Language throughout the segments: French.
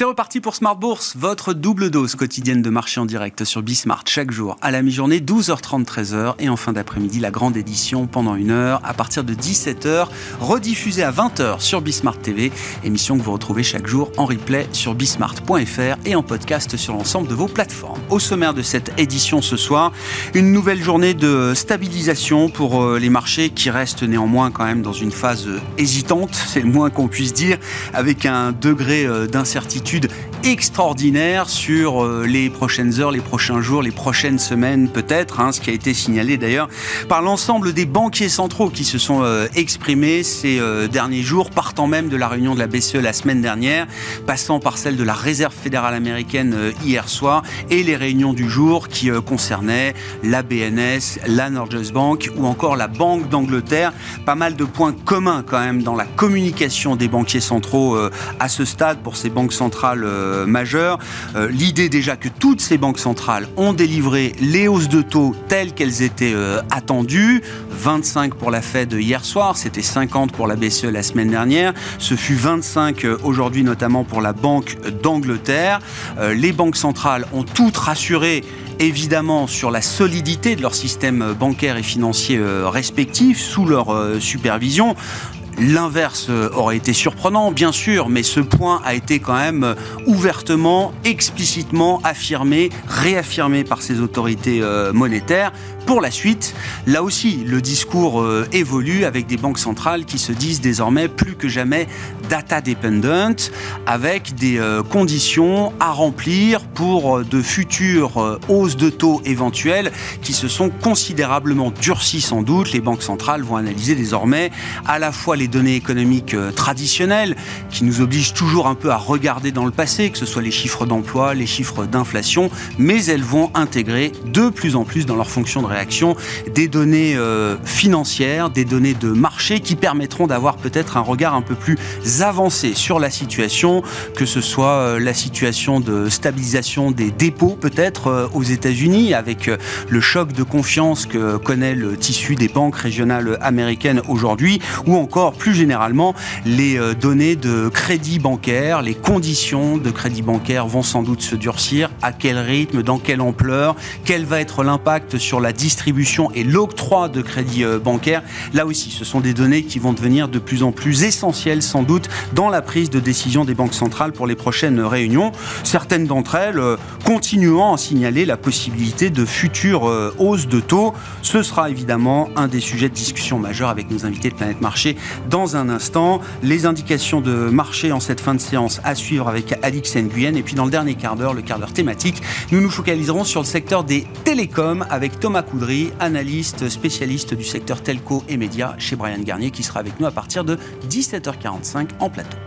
C'est reparti pour Smart Bourse, votre double dose quotidienne de marché en direct sur Bismart chaque jour à la mi-journée, 12h30, 13h et en fin d'après-midi, la grande édition pendant une heure à partir de 17h, rediffusée à 20h sur Bismart TV, émission que vous retrouvez chaque jour en replay sur bismart.fr et en podcast sur l'ensemble de vos plateformes. Au sommaire de cette édition ce soir, une nouvelle journée de stabilisation pour euh, les marchés qui restent néanmoins quand même dans une phase euh, hésitante, c'est le moins qu'on puisse dire, avec un degré euh, d'incertitude extraordinaire sur euh, les prochaines heures, les prochains jours, les prochaines semaines peut-être, hein, ce qui a été signalé d'ailleurs par l'ensemble des banquiers centraux qui se sont euh, exprimés ces euh, derniers jours, partant même de la réunion de la BCE la semaine dernière, passant par celle de la Réserve fédérale américaine hier soir, et les réunions du jour qui concernaient la BNS, la Norges Bank ou encore la Banque d'Angleterre. Pas mal de points communs quand même dans la communication des banquiers centraux à ce stade pour ces banques centrales centrales euh, majeures. Euh, l'idée déjà que toutes ces banques centrales ont délivré les hausses de taux telles qu'elles étaient euh, attendues. 25 pour la Fed hier soir, c'était 50 pour la BCE la semaine dernière. Ce fut 25 aujourd'hui notamment pour la Banque d'Angleterre. Les banques centrales ont toutes rassuré évidemment sur la solidité de leur système bancaire et financier respectif sous leur supervision. L'inverse euh, aurait été surprenant, bien sûr, mais ce point a été quand même euh, ouvertement, explicitement affirmé, réaffirmé par ces autorités euh, monétaires. Pour la suite, là aussi, le discours évolue avec des banques centrales qui se disent désormais plus que jamais data dependent, avec des conditions à remplir pour de futures hausses de taux éventuelles qui se sont considérablement durcies sans doute. Les banques centrales vont analyser désormais à la fois les données économiques euh, traditionnelles qui nous obligent toujours un peu à regarder dans le passé, que ce soit les chiffres d'emploi, les chiffres d'inflation, mais elles vont intégrer de plus en plus dans leur fonction de réaction des données euh, financières, des données de marché qui permettront d'avoir peut-être un regard un peu plus avancé sur la situation, que ce soit euh, la situation de stabilisation des dépôts peut-être aux États-Unis avec le choc de confiance que connaît le tissu des banques régionales américaines aujourd'hui, ou encore plus généralement les euh, données de crédit bancaire, les conditions de crédit bancaire vont sans doute se durcir, à quel rythme, dans quelle ampleur, quel va être l'impact sur la distribution et l'octroi de crédit euh, bancaire. Là aussi, ce sont des données qui vont devenir de plus en plus essentielles sans doute dans la prise de décision des banques centrales pour les prochaines réunions. Certaines d'entre elles euh, continuant à signaler la possibilité de futures hausses de taux. Ce sera évidemment un des sujets de discussion majeurs avec nos invités de Planète Marché dans un instant. Les indications de marché en cette fin de séance à suivre avec Alix Nguyen. Et puis dans le dernier quart d'heure, le quart d'heure thématique, nous nous focaliserons sur le secteur des télécoms avec Thomas Coudry, analyste spécialiste du secteur telco et médias chez Brian Garnier, qui sera avec nous à partir de 17h45 en plateau.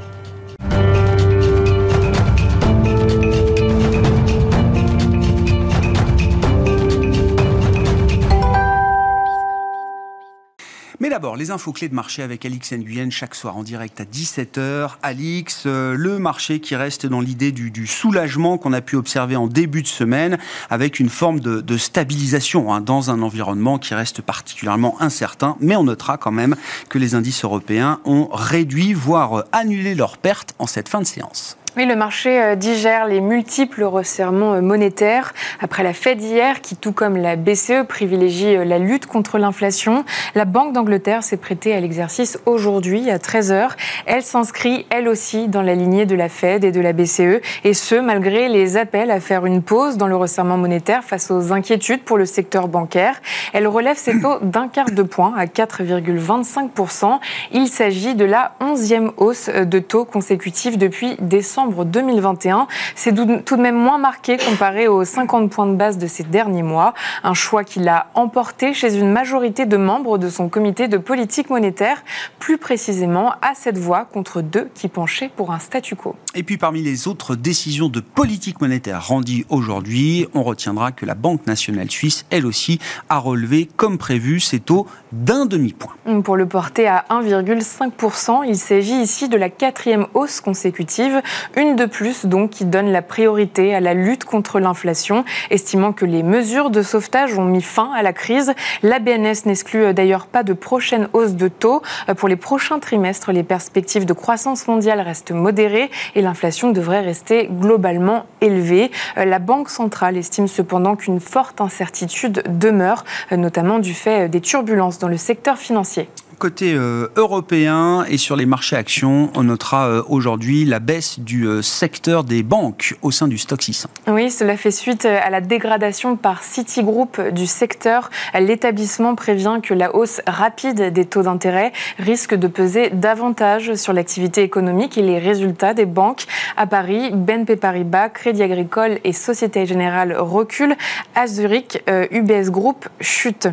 Mais d'abord, les infos clés de marché avec Alix Nguyen chaque soir en direct à 17h. Alix, euh, le marché qui reste dans l'idée du, soulagement qu'on a pu observer en début de semaine avec une forme de, stabilisation hein, dans un environnement qui reste particulièrement incertain. Mais on notera quand même que les indices européens ont réduit, voire annulé leurs pertes en cette fin de séance. Oui, le marché euh, digère les multiples resserrements euh, monétaires après la Fed hier, qui, tout comme la BCE, privilégie euh, la lutte contre l'inflation. La Banque d'Angleterre s'est prêtée à l'exercice aujourd'hui à 13h. Elle s'inscrit, elle aussi, dans la lignée de la Fed et de la BCE, et ce, malgré les appels à faire une pause dans le resserrement monétaire face aux inquiétudes pour le secteur bancaire. Elle relève ses taux d'un quart de point à 4,25%. Il s'agit de la onzième hausse de taux consécutive depuis décembre 2021. C'est tout de même moins marqué comparé aux 50 points de base de ces derniers mois. Un choix qu'il a emporté chez une majorité de membres de son comité de politique monétaire, plus précisément à cette voix contre deux qui penchaient pour un statu quo. Et puis parmi les autres décisions de politique monétaire rendues aujourd'hui, on retiendra que la Banque nationale suisse, elle aussi, a relevé comme prévu ses taux d'un demi-point. Pour le porter à 1,5%, il s'agit ici de la quatrième hausse consécutive Une de plus, donc, qui donne la priorité à la lutte contre l'inflation, estimant que les mesures de sauvetage ont mis fin à la crise. La BNS n'exclut d'ailleurs pas de prochaine hausse de taux. Pour les prochains trimestres, les perspectives de croissance mondiale restent modérées et l'inflation devrait rester globalement élevée. La Banque centrale estime cependant qu'une forte incertitude demeure, notamment du fait des turbulences dans le secteur financier côté euh, européen et sur les marchés actions, on notera euh, aujourd'hui la baisse du euh, secteur des banques au sein du stock 600. Oui, cela fait suite à la dégradation par Citigroup du secteur. L'établissement prévient que la hausse rapide des taux d'intérêt risque de peser davantage sur l'activité économique et les résultats des banques. À Paris, BNP Paribas, Crédit Agricole et Société Générale reculent. À Zurich, UBS Group chute.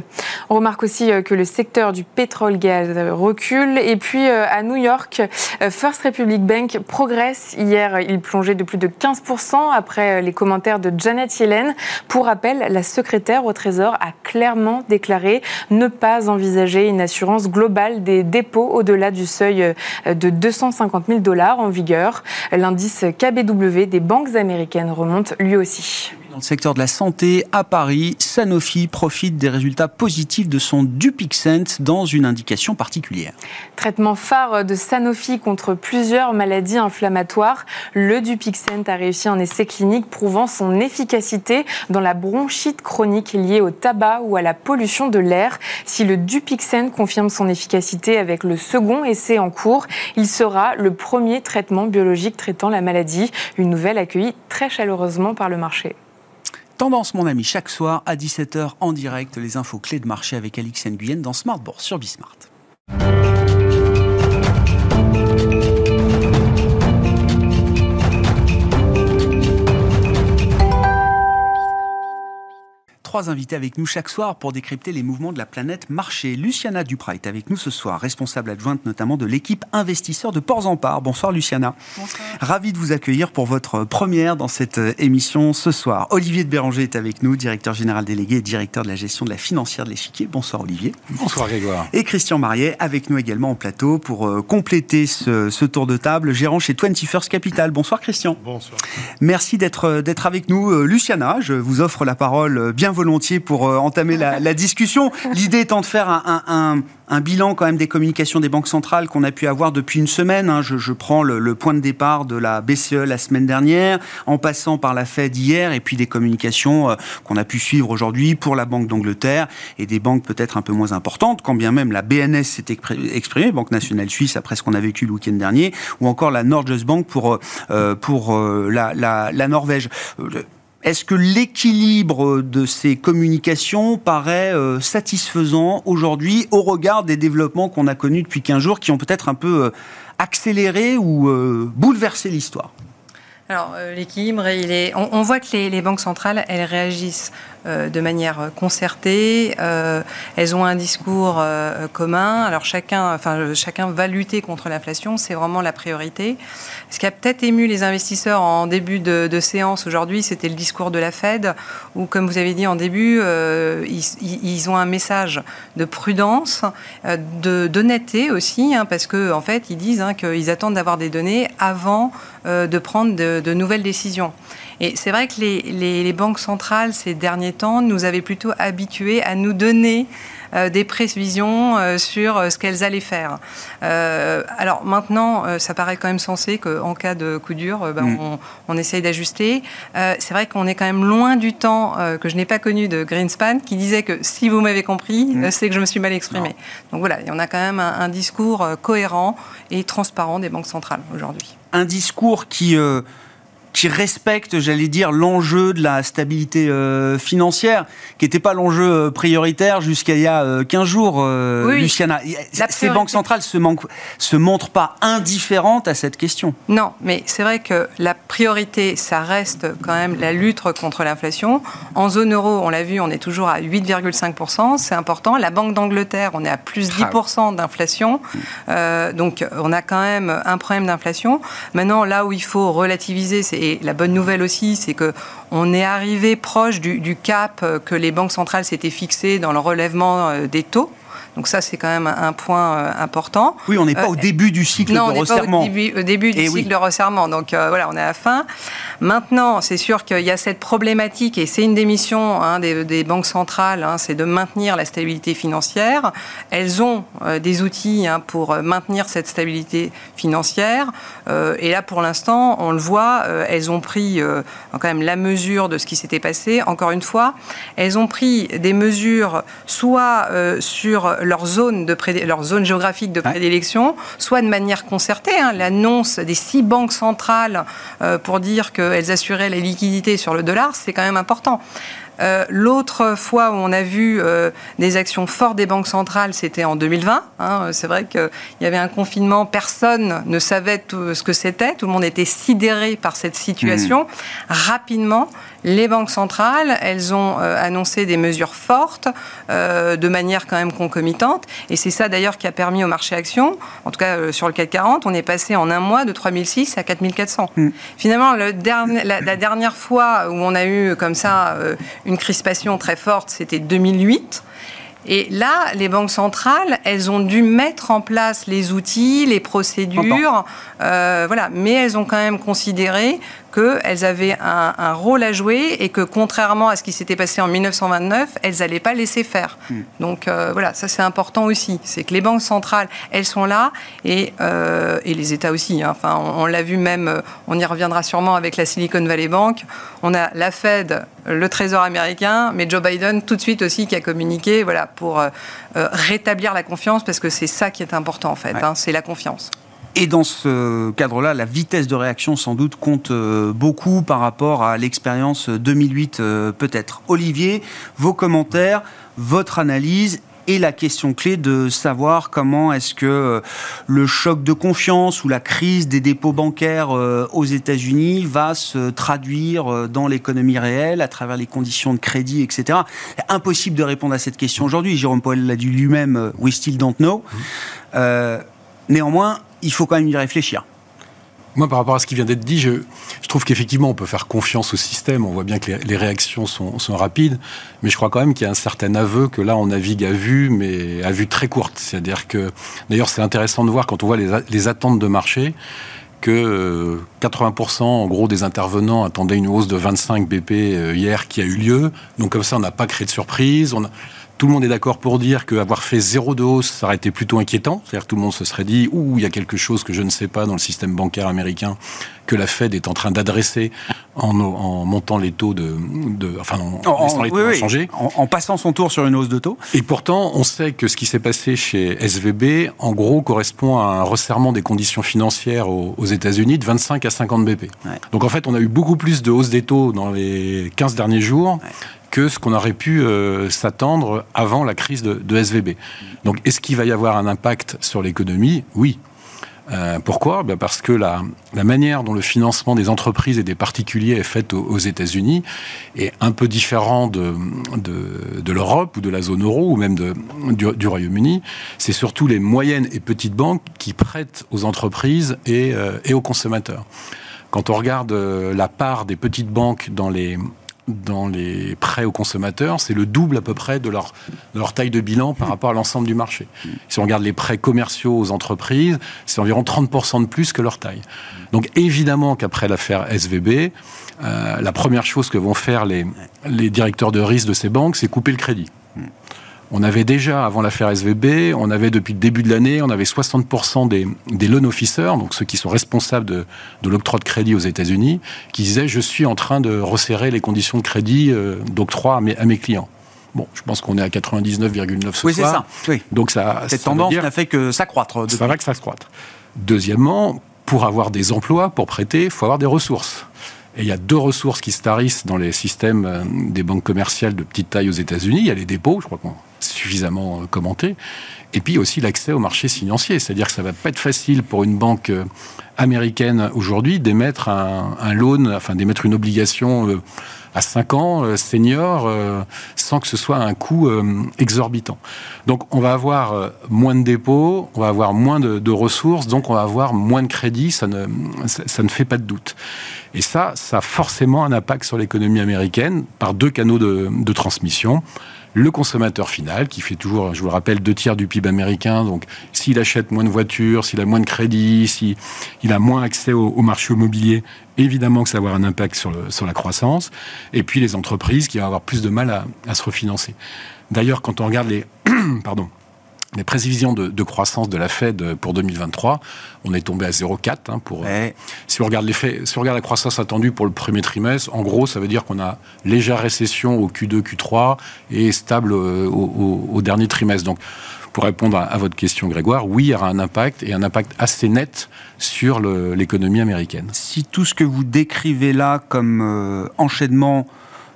On remarque aussi que le secteur du pétrole-gaz recule. Et puis euh, à New York, euh, First Republic Bank progresse. Hier, il plongeait de plus de 15% après euh, les commentaires de Janet Yellen. Pour rappel, la secrétaire au Trésor a clairement déclaré ne pas envisager une assurance globale des dépôts au-delà du seuil de 250 000 dollars en vigueur. L'indice KBW des banques américaines remonte lui aussi. Dans le secteur de la santé, à Paris, Sanofi profite des résultats positifs de son Dupixent dans une indication particulière. Traitement phare de Sanofi contre plusieurs maladies inflammatoires, le Dupixent a réussi un essai clinique prouvant son efficacité dans la bronchite chronique liée au tabac ou à la pollution de l'air. Si le Dupixent confirme son efficacité avec le second essai en cours, il sera le premier traitement biologique traitant la maladie, une nouvelle accueillie très chaleureusement par le marché. Tendance, mon ami, chaque soir à 17h en direct, les infos clés de marché avec Alix Nguyen dans Smart Bourse sur Bismart. Trois invités avec nous chaque soir pour décrypter les mouvements de la planète marché. Luciana Duprat est avec nous ce soir, responsable adjointe notamment de l'équipe investisseur de Ports en Part. Bonsoir Luciana. Bonsoir. Ravi de vous accueillir pour votre première dans cette euh, émission ce soir. Olivier de Béranger est avec nous, directeur général délégué et directeur de la gestion de la financière de l'échiquier. Bonsoir Olivier. Bonsoir Grégoire. Et Christian Mariet avec nous également en plateau pour euh, compléter ce, ce tour de table, gérant chez 21st Capital. Bonsoir Christian. Bonsoir. Merci d'être euh, d'être avec nous. Luciana, je vous offre la parole bien volontiers pour euh, entamer la, discussion. L'idée étant de faire un, bilan quand même des communications des banques centrales qu'on a pu avoir depuis une semaine. Hein. Je, prends le, point de départ de la BCE la semaine dernière, en passant par la Fed hier, et puis des communications euh, qu'on a pu suivre aujourd'hui pour la Banque d'Angleterre et des banques peut-être un peu moins importantes, quand bien même la BNS s'est exprimée, Banque nationale suisse, après ce qu'on a vécu le week-end dernier, ou encore la Norges Bank pour, euh, pour la, la Norvège. Est-ce que l'équilibre de ces communications paraît euh, satisfaisant aujourd'hui au regard des développements qu'on a connus depuis 15 jours qui ont peut-être un peu euh, accéléré ou euh, bouleversé l'histoire? Alors, l'équilibre, il est. On, voit que les, banques centrales, elles réagissent de manière concertée. Euh, elles ont un discours euh, commun. Alors chacun, enfin chacun va lutter contre l'inflation, c'est vraiment la priorité. Ce qui a peut-être ému les investisseurs en début de, séance aujourd'hui, c'était le discours de la Fed, où comme vous avez dit en début, ils, ont un message de prudence, de d'honnêteté aussi, hein, parce que en fait ils disent hein, qu'ils attendent d'avoir des données avant de prendre de nouvelles décisions. Et c'est vrai que les, banques centrales, ces derniers temps, nous avaient plutôt habitués à nous donner euh, des prévisions euh, sur euh, ce qu'elles allaient faire. alors maintenant, ça paraît quand même sensé qu'en cas de coup dur, ben, mm. on, essaye d'ajuster. c'est vrai qu'on est quand même loin du temps que je n'ai pas connu de Greenspan qui disait que si vous m'avez compris, mm. c'est que je me suis mal exprimé. Donc voilà, on a quand même un, un, discours cohérent et transparent des banques centrales aujourd'hui. Un discours qui qui respecte, j'allais dire, l'enjeu de la stabilité euh, financière, qui n'était pas l'enjeu euh, prioritaire jusqu'à il y a 15 euh, jours, Luciana. Ces banques centrales se, se montrent pas indifférentes à cette question. Non, mais c'est vrai que la priorité, ça reste quand même la lutte contre l'inflation. En zone euro, on l'a vu, on est toujours à 8,5%, c'est important. La Banque d'Angleterre, on est à plus 10% d'inflation. donc on a quand même un problème d'inflation. Maintenant, là où il faut relativiser, c'est et la bonne nouvelle aussi, c'est que on est arrivé proche du, cap que les banques centrales s'étaient fixé dans le relèvement euh, des taux. Donc ça, c'est quand même un point important. Oui, on n'est pas au début du cycle de resserrement. Non, on n'est pas au début, du eh cycle de resserrement. Donc voilà, on est à la fin. Maintenant, c'est sûr qu'il y a cette problématique, et c'est une des missions hein, des, banques centrales, hein, c'est de maintenir la stabilité financière. Elles ont des outils hein, pour maintenir cette stabilité financière. et là, pour l'instant, on le voit, elles ont pris quand même la mesure de ce qui s'était passé. Encore une fois, elles ont pris des mesures soit euh, sur leur zone, de leur zone géographique de prédilection, soit de manière concertée. Hein. L'annonce des six banques centrales euh, pour dire qu'elles assuraient la liquidité sur le dollar, c'est quand même important. Euh, l'autre fois où on a vu euh, des actions fortes des banques centrales, c'était en 2020. Hein. C'est vrai qu'il y avait un confinement, personne ne savait tout ce que c'était, tout le monde était sidéré par cette situation. Mmh. Rapidement, les banques centrales, elles ont euh, annoncé des mesures fortes, de manière quand même concomitante. Et c'est ça d'ailleurs qui a permis au marché actions, en tout cas sur le CAC 40, on est passé en un mois de 3006 à 4400. Mmh. Finalement, le dernier, la, la, dernière fois où on a eu comme ça une crispation très forte, c'était 2008. Et là, les banques centrales, elles ont dû mettre en place les outils, les procédures, euh, voilà. Mais elles ont quand même considéré qu'elles avaient un, rôle à jouer et que contrairement à ce qui s'était passé en 1929, elles n'allaient pas laisser faire. Hmm. Donc euh, voilà, ça c'est important aussi. C'est que les banques centrales, elles sont là et, euh, et les États aussi. Hein. Enfin, on, l'a vu même, on y reviendra sûrement avec la Silicon Valley Bank. On a la Fed, le Trésor américain, mais Joe Biden tout de suite aussi qui a communiqué voilà, pour rétablir la confiance parce que c'est ça qui est important en fait, hein, c'est la confiance. Et dans ce cadre-là, la vitesse de réaction sans doute compte euh, beaucoup par rapport à l'expérience 2008 euh, peut-être. Olivier, vos commentaires, votre analyse et la question clé de savoir comment est-ce que euh, le choc de confiance ou la crise des dépôts bancaires aux États-Unis va se traduire dans l'économie réelle à travers les conditions de crédit, etc. Impossible de répondre à cette question aujourd'hui. Jérôme Powell l'a dit lui-même, we still don't know. Mmh. néanmoins, il faut quand même y réfléchir. Moi, par rapport à ce qui vient d'être dit, je, trouve qu'effectivement, on peut faire confiance au système. On voit bien que les, réactions sont, rapides. Mais je crois quand même qu'il y a un certain aveu que là, on navigue à vue, mais à vue très courte. C'est-à-dire que, d'ailleurs, c'est intéressant de voir quand on voit les, attentes de marché que 80% euh, en gros des intervenants attendaient une hausse de 25 BP euh, hier qui a eu lieu. Donc comme ça, on n'a pas créé de surprise. On a tout le monde est d'accord pour dire qu'avoir fait zéro de hausse, ça aurait été plutôt inquiétant. C'est-à-dire que tout le monde se serait dit, ouh, il y a quelque chose que je ne sais pas dans le système bancaire américain que la Fed est en train d'adresser en, montant les taux de, enfin, en, les taux changer. En, passant son tour sur une hausse de taux. Et pourtant, on sait que ce qui s'est passé chez SVB, en gros, correspond à un resserrement des conditions financières aux, États-Unis de 25 à 50 BP. Donc en fait, on a eu beaucoup plus de hausse des taux dans les 15 derniers jours que ce qu'on aurait pu euh, s'attendre avant la crise de, SVB. Donc, est-ce qu'il va y avoir un impact sur l'économie? Oui. Euh, pourquoi? Ben Parce que la, manière dont le financement des entreprises et des particuliers est fait aux, États-Unis est un peu différent de, l'Europe ou de la zone euro ou même du, Royaume-Uni. C'est surtout les moyennes et petites banques qui prêtent aux entreprises et, euh, et aux consommateurs. Quand on regarde la part des petites banques dans les, dans les prêts aux consommateurs, c'est le double à peu près de leur, taille de bilan par rapport à l'ensemble du marché. Si on regarde les prêts commerciaux aux entreprises, c'est environ 30% de plus que leur taille. Donc évidemment qu'après l'affaire SVB, euh, la première chose que vont faire les directeurs de risque de ces banques, c'est couper le crédit. On avait déjà, avant l'affaire SVB, on avait depuis le début de l'année, on avait 60% des, des loan officers, donc ceux qui sont responsables de, de l'octroi de crédit aux États-Unis, qui disaient je suis en train de resserrer les conditions de crédit euh, d'octroi à mes, à mes clients. Bon, je pense qu'on est à 99,9 ce oui, c'est ça. Oui. Donc ça, cette tendance n'a fait que s'accroître. Ça va que ça s'accroître. Deuxièmement, pour avoir des emplois, pour prêter, il faut avoir des ressources. Et il y a deux ressources qui se tarissent dans les systèmes euh, des banques commerciales de petite taille aux États-Unis. Il y a les dépôts, je crois qu'on suffisamment euh, commenté, et puis aussi l'accès au marché financier. C'est-à-dire que ça va pas être facile pour une banque euh, américaine aujourd'hui d'émettre un, un, loan, enfin d'émettre une obligation à 5 ans senior sans que ce soit un coût exorbitant. Donc on va avoir moins de dépôts, on va avoir moins de, ressources, donc on va avoir moins de crédits, ça ne, ça ne fait pas de doute. Et ça, ça a forcément un impact sur l'économie américaine par deux canaux de, transmission. Le consommateur final, qui fait toujours, je vous le rappelle, deux tiers du PIB américain. Donc, s'il achète moins de voitures, s'il a moins de crédits, s'il a moins accès au, marché immobilier, évidemment que ça va avoir un impact sur, la croissance. Et puis les entreprises qui vont avoir plus de mal à se refinancer. D'ailleurs, quand on regarde les, pardon, les prévisions de, croissance de la Fed pour 2023, on est tombé à 0,4. Hein, pour, si, on regarde les faits, si on regarde la croissance attendue pour le premier trimestre, en gros, ça veut dire qu'on a légère récession au Q2, Q3 et stable euh, au, dernier trimestre. Donc, pour répondre à, votre question, Grégoire, oui, il y aura un impact et un impact assez net sur l'économie américaine. Si tout ce que vous décrivez là comme euh, enchaînement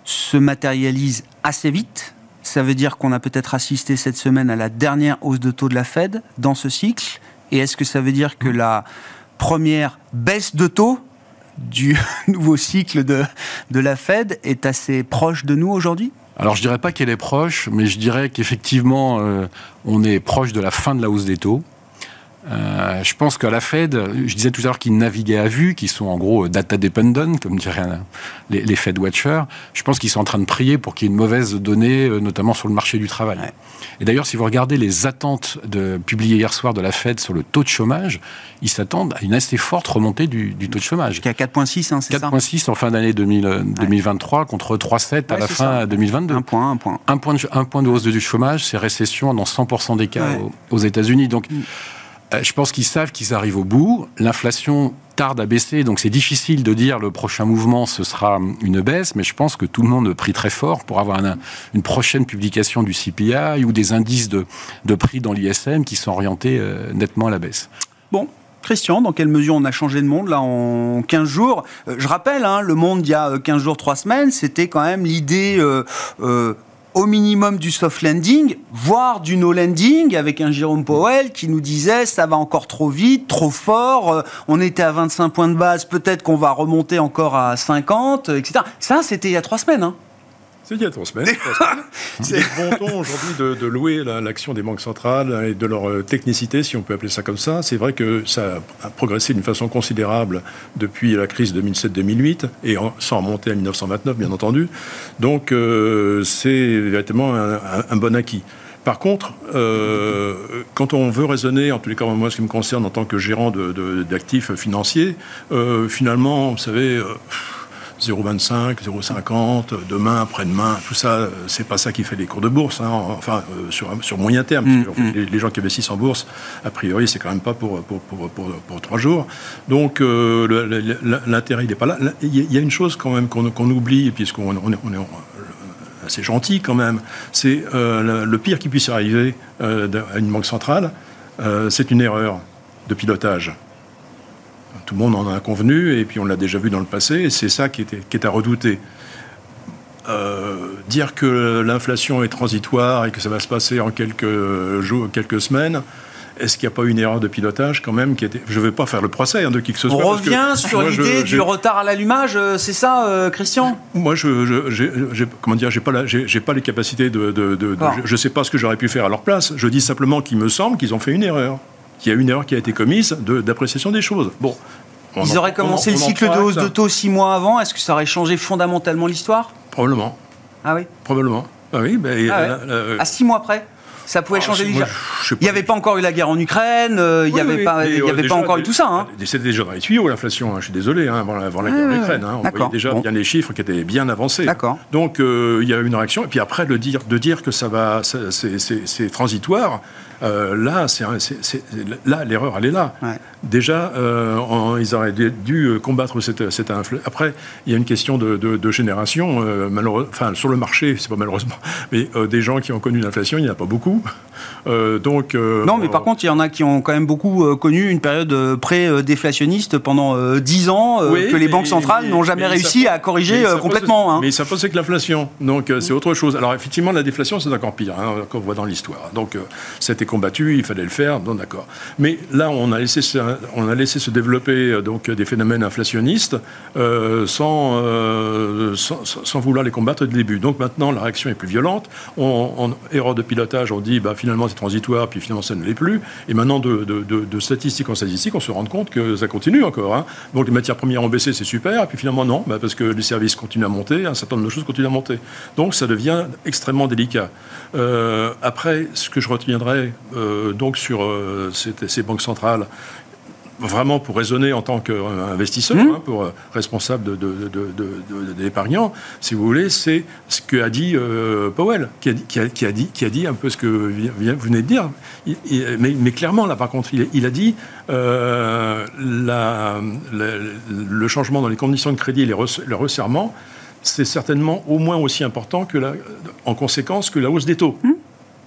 se matérialise assez vite, ça veut dire qu'on a peut-être assisté cette semaine à la dernière hausse de taux de la Fed dans ce cycle. Et est-ce que ça veut dire que la première baisse de taux du nouveau cycle de, de la Fed est assez proche de nous aujourd'hui? Alors je dirais pas qu'elle est proche, mais je dirais qu'effectivement euh, on est proche de la fin de la hausse des taux. Euh, je pense qu'à la Fed, je disais tout à l'heure qu'ils naviguaient à vue, qu'ils sont en gros data dependent, comme diraient les, les Fed watchers. Je pense qu'ils sont en train de prier pour qu'il y ait une mauvaise donnée, euh, notamment sur le marché du travail. Et d'ailleurs, si vous regardez les attentes de, publiées hier soir de la Fed sur le taux de chômage, ils s'attendent à une assez forte remontée du, taux de chômage. Qui est à 4,6, hein, c'est ça? 4,6 en fin d'année 2023 contre 3,7 à la fin 2022. Un point, un point. Un point de, un point de hausse du chômage, c'est récession dans 100% des cas aux, aux États-Unis. Donc, mm. Euh, je pense qu'ils savent qu'ils arrivent au bout. L'inflation tarde à baisser, donc c'est difficile de dire le prochain mouvement ce sera une baisse, mais je pense que tout le monde prie très fort pour avoir une, prochaine publication du CPI ou des indices de, prix dans l'ISM qui sont orientés euh, nettement à la baisse. Bon, Christian, dans quelle mesure on a changé de monde là en 15 jours? Euh, Je rappelle, hein, le monde il y a 15 jours, 3 semaines, c'était quand même l'idée au minimum du soft landing, voire du no landing, avec un Jérôme Powell qui nous disait ça va encore trop vite, trop fort, euh, on était à 25 points de base, peut-être qu'on va remonter encore à 50, etc. Ça, c'était il y a trois semaines. Hein. C'est il y a trois semaines. C'est bon ton aujourd'hui de, louer l'action des banques centrales et de leur euh, technicité, si on peut appeler ça comme ça. C'est vrai que ça a progressé d'une façon considérable depuis la crise 2007-2008 et sans remonter à 1929, bien entendu. Donc euh, c'est véritablement un, bon acquis. Par contre, euh, quand on veut raisonner, en tous les cas, moi, ce qui me concerne en tant que gérant d'actifs financiers, finalement, vous savez, 0,25, 0,50, demain, après-demain, tout ça, c'est pas ça qui fait les cours de bourse, hein. enfin, euh, sur, sur moyen terme. Mm, mm. les, gens qui investissent en bourse, a priori, c'est quand même pas pour, pour, pour, pour, trois jours. Donc, euh, l'intérêt, il n'est pas là. Il y a une chose quand même qu'on oublie, puisqu'on on est, on est assez gentil quand même, c'est euh, le pire qui puisse arriver à une banque centrale, c'est une erreur de pilotage. Tout le monde en a convenu, et puis on l'a déjà vu dans le passé, et c'est ça qui, était, qui est à redouter. Euh, dire que l'inflation est transitoire et que ça va se passer en quelques jours, quelques semaines, est-ce qu'il n'y a pas une erreur de pilotage quand même qui était... Je ne vais pas faire le procès hein, de qui que ce soit. On revient sur l'idée du retard à l'allumage, euh, c'est ça, euh, Christian? Moi, je, je, comment dire, j'ai pas, pas les capacités de, je ne sais pas ce que j'aurais pu faire à leur place. Je dis simplement qu'il me semble qu'ils ont fait une erreur qu'il y a une erreur qui a été commise d'appréciation des choses. Bon. Ils auraient commencé le cycle de hausse de taux six mois avant. Est-ce que ça aurait changé fondamentalement l'histoire? Probablement. Ah oui? Probablement. Ah oui, ben, ah À six mois près ça pouvait ah, changer déjà. il n'y avait pas encore eu la guerre en Ukraine, euh, il n'y avait, pas, il y avait pas encore eu tout ça. Hein. C'était déjà dans les tuyaux l'inflation, hein. je suis désolé, hein, avant, la guerre en Ukraine. on voyait déjà bien les chiffres qui étaient bien avancés. Donc euh, il y a eu une réaction, et puis après de dire, de dire que ça va, c'est transitoire, euh, là, c'est, là, l'erreur, elle est là. Déjà, euh, ils auraient dû combattre cette, cette inflation. Après, il y a une question de, génération. Euh, enfin, sur le marché, c'est pas malheureusement, mais des gens qui ont connu l'inflation, il n'y en a pas beaucoup. donc, non, mais par contre, il y en a qui ont quand même beaucoup connu une période pré-déflationniste pendant 10 ans que les banques centrales n'ont jamais réussi à corriger complètement. Hein. Mais ça pensait que l'inflation. Donc, c'est autre chose. Alors, effectivement, la déflation, c'est encore pire, hein, qu'on voit dans l'histoire. Donc, c'était combattu, il fallait le faire, bon d'accord. Mais là, on a laissé, on a laissé se développer euh, donc des phénomènes inflationnistes euh, euh, sans, vouloir les combattre le début. Donc maintenant, la réaction est plus violente. On, erreur de pilotage, on dit bah, finalement c'est transitoire, puis finalement ça ne l'est plus. Et maintenant, de, de, statistique en statistique, on se rend compte que ça continue encore. Hein. Donc les matières premières ont baissé, c'est super, et puis finalement non, bah, parce que les services continuent à monter, un certain nombre de choses continuent à monter. Donc ça devient extrêmement délicat. Après, ce que je retiendrai donc sur ces, banques centrales, vraiment pour raisonner en tant qu'investisseur, mmh. hein, pour responsable d'épargnants, de, si vous voulez, c'est ce qu'a dit Powell, qui a dit, qui, a, dit, qui a dit un peu ce que vous venez de dire. mais, clairement, là, par contre, il, a dit la, le changement dans les conditions de crédit et le resserrement c'est certainement au moins aussi important que la, en conséquence que la hausse des taux. Hmm.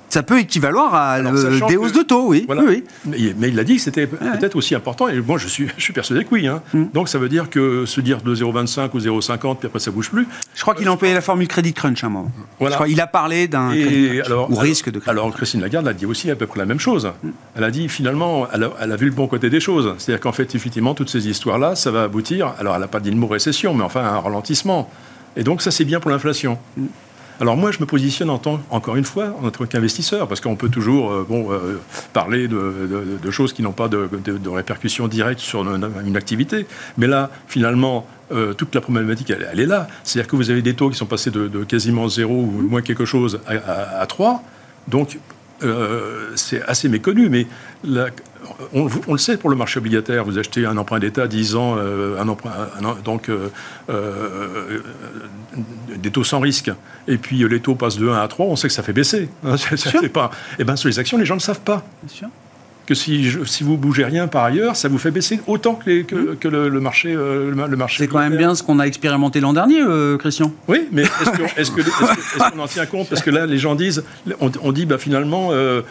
Ça peut équivaloir à des hausses de taux, oui. oui, Mais, il a dit que c'était peut-être aussi important, et moi je suis, je suis persuadé que oui. Hein. Hmm. Donc ça veut dire que se dire de 0,25 ou 0,50, puis après ça bouge plus. Je crois qu'il a employé la formule crédit crunch un moment. Voilà. Je crois, il a parlé d'un ou risque de crédit Alors Christine Lagarde a dit aussi à peu près la même chose. Hmm. Elle a dit finalement, elle a, elle a vu le bon côté des choses. C'est-à-dire qu'en fait, effectivement, toutes ces histoires-là, ça va aboutir, alors elle n'a pas dit le mot récession, mais enfin un ralentissement. Et donc ça, c'est bien pour l'inflation. Alors moi, je me positionne en tant, encore une fois, en tant qu'investisseur, parce qu'on peut toujours euh, bon, euh, parler de, choses qui n'ont pas de, répercussions directes sur une, activité. Mais là, finalement, euh, toute la problématique, elle, est là. C'est-à-dire que vous avez des taux qui sont passés de, quasiment zéro ou moins quelque chose à, à, 3. Donc, c'est assez méconnu, mais la, on, le sait pour le marché obligataire, vous achetez un emprunt d'État 10 ans, euh, un emprunt, donc euh, euh, des taux sans risque, et puis les taux passent de 1 à 3, on sait que ça fait baisser. c'est pas, et eh ben sur les actions, les gens ne savent pas. Bien sûr que si, si vous bougez rien par ailleurs, ça vous fait baisser autant que, les, que, mmh. le, marché. Euh, le, marché c'est quand même bien ce qu'on a expérimenté l'an dernier, euh, Christian. Oui, mais est-ce qu'on est en tient compte? Parce que là, les gens disent, on, dit bah, finalement, euh,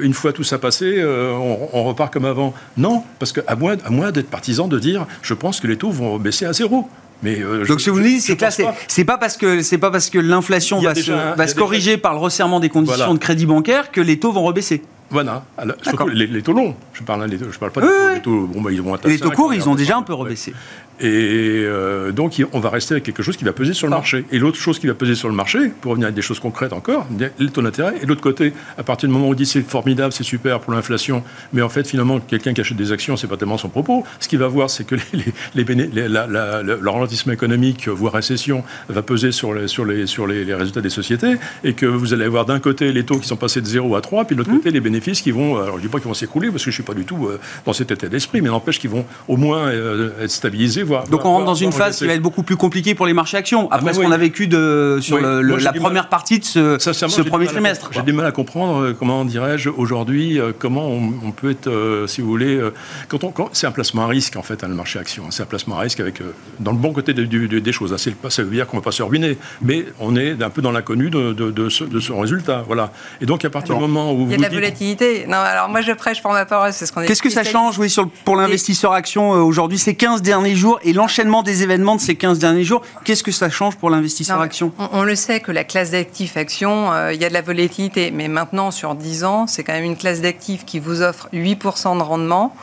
une fois tout ça passé, on, repart comme avant. Non, parce qu'à moins, à moins d'être partisan de dire, je pense que les taux vont baisser à zéro. Mais Donc, ce que vous dites, c'est que là, c'est pas parce que c'est pas parce que l'inflation va, se, va se corriger par le resserrement des conditions de crédit bancaire que les taux vont rebaisser. Voilà, surtout les, taux longs. Je parle, je parle pas des taux, bon, bah, ils vont Les taux courts, ils ont déjà un peu rebaissé. Et euh, donc, on va rester avec quelque chose qui va peser sur le marché. Et l'autre chose qui va peser sur le marché, pour revenir à des choses concrètes encore, les taux d'intérêt. Et de l'autre côté, à partir du moment où on dit c'est formidable, c'est super pour l'inflation, mais en fait, finalement, quelqu'un qui achète des actions, c'est pas tellement son propos. Ce qu'il va voir, c'est que les, les, le ralentissement économique, voire récession, va peser sur, les, sur, les, sur les, résultats des sociétés, et que vous allez avoir d'un côté les taux qui sont passés de 0 à 3, puis de l'autre mmh. côté les bénéfices qui vont, alors je dis pas qu'ils vont s'écrouler, parce que je suis pas du tout euh, dans cet état d'esprit, mais n'empêche qu'ils vont au moins euh, être stabilisés, donc on rentre dans une phase qui va être beaucoup plus compliquée pour les marchés actions, ah, après ce qu'on a vécu de, sur la première partie de ce, premier trimestre. J'ai du mal à comprendre, euh, comment dirais-je, aujourd'hui, euh, comment on, peut être, euh, si vous voulez, quand on, c'est un placement à risque en fait, hein, le marché action. C'est un placement à risque avec, dans le bon côté des choses. Hein. ça veut dire qu'on ne va pas se ruiner, mais on est un peu dans l'inconnu de, de, son résultat. Voilà. Et donc à partir du moment où il y a de la volatilité. Non, alors moi je prêche pour ma parole, c'est ce qu'on. Qu'est-ce que ça change, oui, sur, pour l'investisseur action aujourd'hui, ces 15 derniers jours et l'enchaînement des événements de ces 15 derniers jours, qu'est-ce que ça change pour l'investisseur action on, le sait que la classe d'actifs action, euh, il y a de la volatilité, mais maintenant, sur 10 ans, c'est quand même une classe d'actifs qui vous offre 8% de rendement.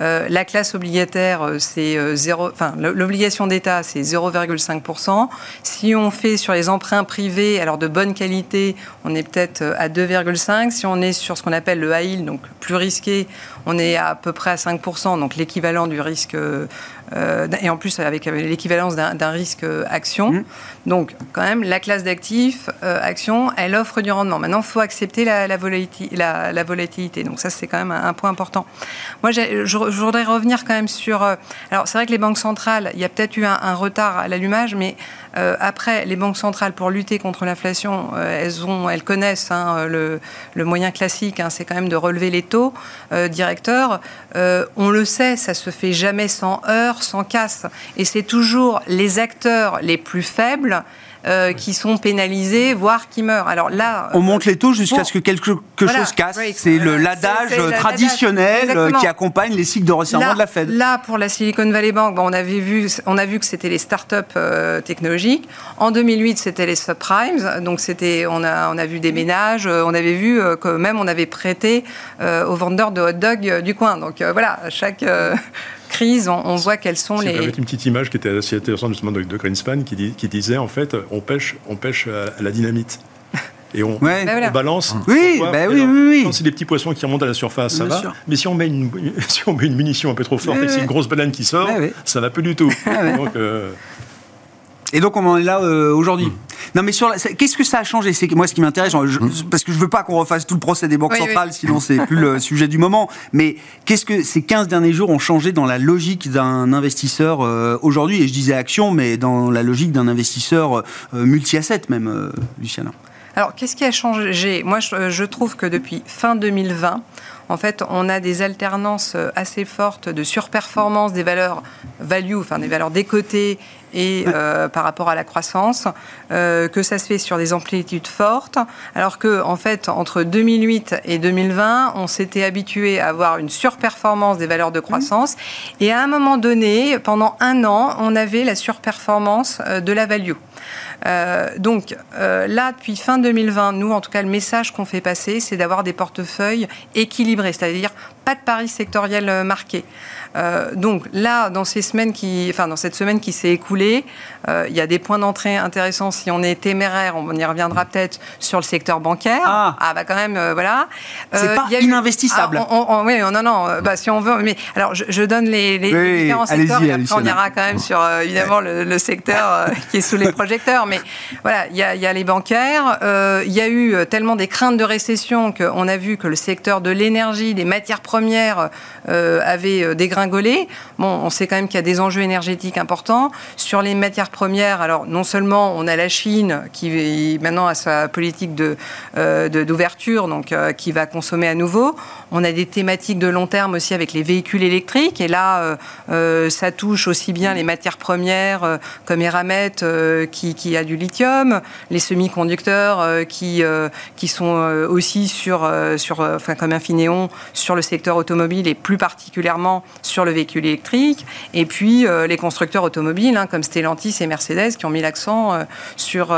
Euh, la classe obligataire, euh, c'est 0, enfin, l'obligation d'État, c'est 0,5%. Si on fait sur les emprunts privés, alors de bonne qualité, on est peut-être à 2,5%. Si on est sur ce qu'on appelle le high yield, donc plus risqué, on est à peu près à 5%, donc l'équivalent du risque euh, et en plus avec l'équivalence d'un risque action. Mmh. Donc, quand même, la classe d'actifs, euh, action, elle offre du rendement. Maintenant, il faut accepter la, volatilité, Donc, ça, c'est quand même un, point important. Moi, je, voudrais revenir quand même sur. Euh, alors, c'est vrai que les banques centrales, il y a peut-être eu un, retard à l'allumage, mais après, les banques centrales, pour lutter contre l'inflation, elles, ont, elles connaissent hein, le, moyen classique, hein, c'est quand même de relever les taux directeurs. on le sait, ça se fait jamais sans heurts s'en casse. Et c'est toujours les acteurs les plus faibles euh, qui sont pénalisés, voire qui meurent. Alors là, on monte les taux jusqu'à ce que quelque chose casse. c'est l'adage traditionnel euh, qui accompagne les cycles de resserrement de la Fed. Là, pour la Silicon Valley Bank, on avait vu, on a vu que c'était les startups euh, technologiques. En 2008, c'était les subprimes. Donc c'était, on a, on a vu des ménages. On avait vu que même on avait prêté aux vendeurs de hot dog du coin. Donc voilà, chaque crise, on, voit quelles sont les. J'avais une petite image qui était assez intéressante justement de, Greenspan qui, qui disait en fait on pêche, on pêche à la dynamite. et on, Ouais. Bah voilà. balance. Oui, bah oui, alors, oui, oui. Quand c'est des petits poissons qui remontent à la surface, ça Bien va. sûr. Mais si on, met une, si on met une munition un peu trop forte et que c'est une grosse banane qui sort, ouais. ça va plus du tout. ouais. Donc, euh, Et donc on en est là euh, aujourd'hui. Non mais sur la- qu'est-ce que ça a changé? C'est moi ce qui m'intéresse, je- parce que je veux pas qu'on refasse tout le procès des banques Oui, centrales, sinon c'est plus le sujet du moment. Mais qu'est-ce que ces 15 derniers jours ont changé dans la logique d'un investisseur euh, aujourd'hui? Et je disais action, mais dans la logique d'un investisseur euh, multi-asset même, euh, Luciana. Alors, qu'est-ce qui a changé? Moi, je, je trouve que depuis fin 2020, en fait, on a des alternances assez fortes de surperformance des valeurs value, enfin des valeurs décotées et euh, par rapport à la croissance, euh, que ça se fait sur des amplitudes fortes, alors que en fait entre 2008 et 2020, on s'était habitué à avoir une surperformance des valeurs de croissance, et à un moment donné, pendant un an, on avait la surperformance euh, de la value. Euh, donc euh, là, depuis fin 2020, nous, en tout cas, le message qu'on fait passer, c'est d'avoir des portefeuilles équilibrés, c'est-à-dire pas de paris sectoriel marqué. Euh, donc là, dans ces semaines qui, enfin dans cette semaine qui s'est écoulée, euh, il y a des points d'entrée intéressants. Si on est téméraire, on y reviendra peut-être sur le secteur bancaire. Ah. bah quand même, euh, voilà. C'est pas il y a eu- ininvestissable. Ah, on- on- oui, non, non. Bah, si on veut, mais alors je, je donne les, les Oui, différents secteurs. Et après, on ira quand même sur évidemment le, le secteur qui est sous les projecteurs. Mais voilà, il y a, il y a les bancaires. Il y a eu tellement des craintes de récession qu'on a vu que le secteur de l'énergie, des matières premières avait euh, on sait quand même qu'il y a des enjeux énergétiques importants. Sur les matières premières, alors non seulement on a la Chine qui maintenant a sa politique de euh, de- d'ouverture, donc euh, qui va consommer à nouveau. On a des thématiques de long terme aussi avec les véhicules électriques. Et là, euh, euh, ça touche aussi bien les matières premières euh, comme Eramet euh, qui, qui a du lithium, les semi-conducteurs qui, qui sont aussi sur, sur enfin, comme Infineon sur le secteur automobile et plus particulièrement sur le véhicule électrique. Et puis les constructeurs automobiles hein, comme Stellantis et Mercedes qui ont mis l'accent sur,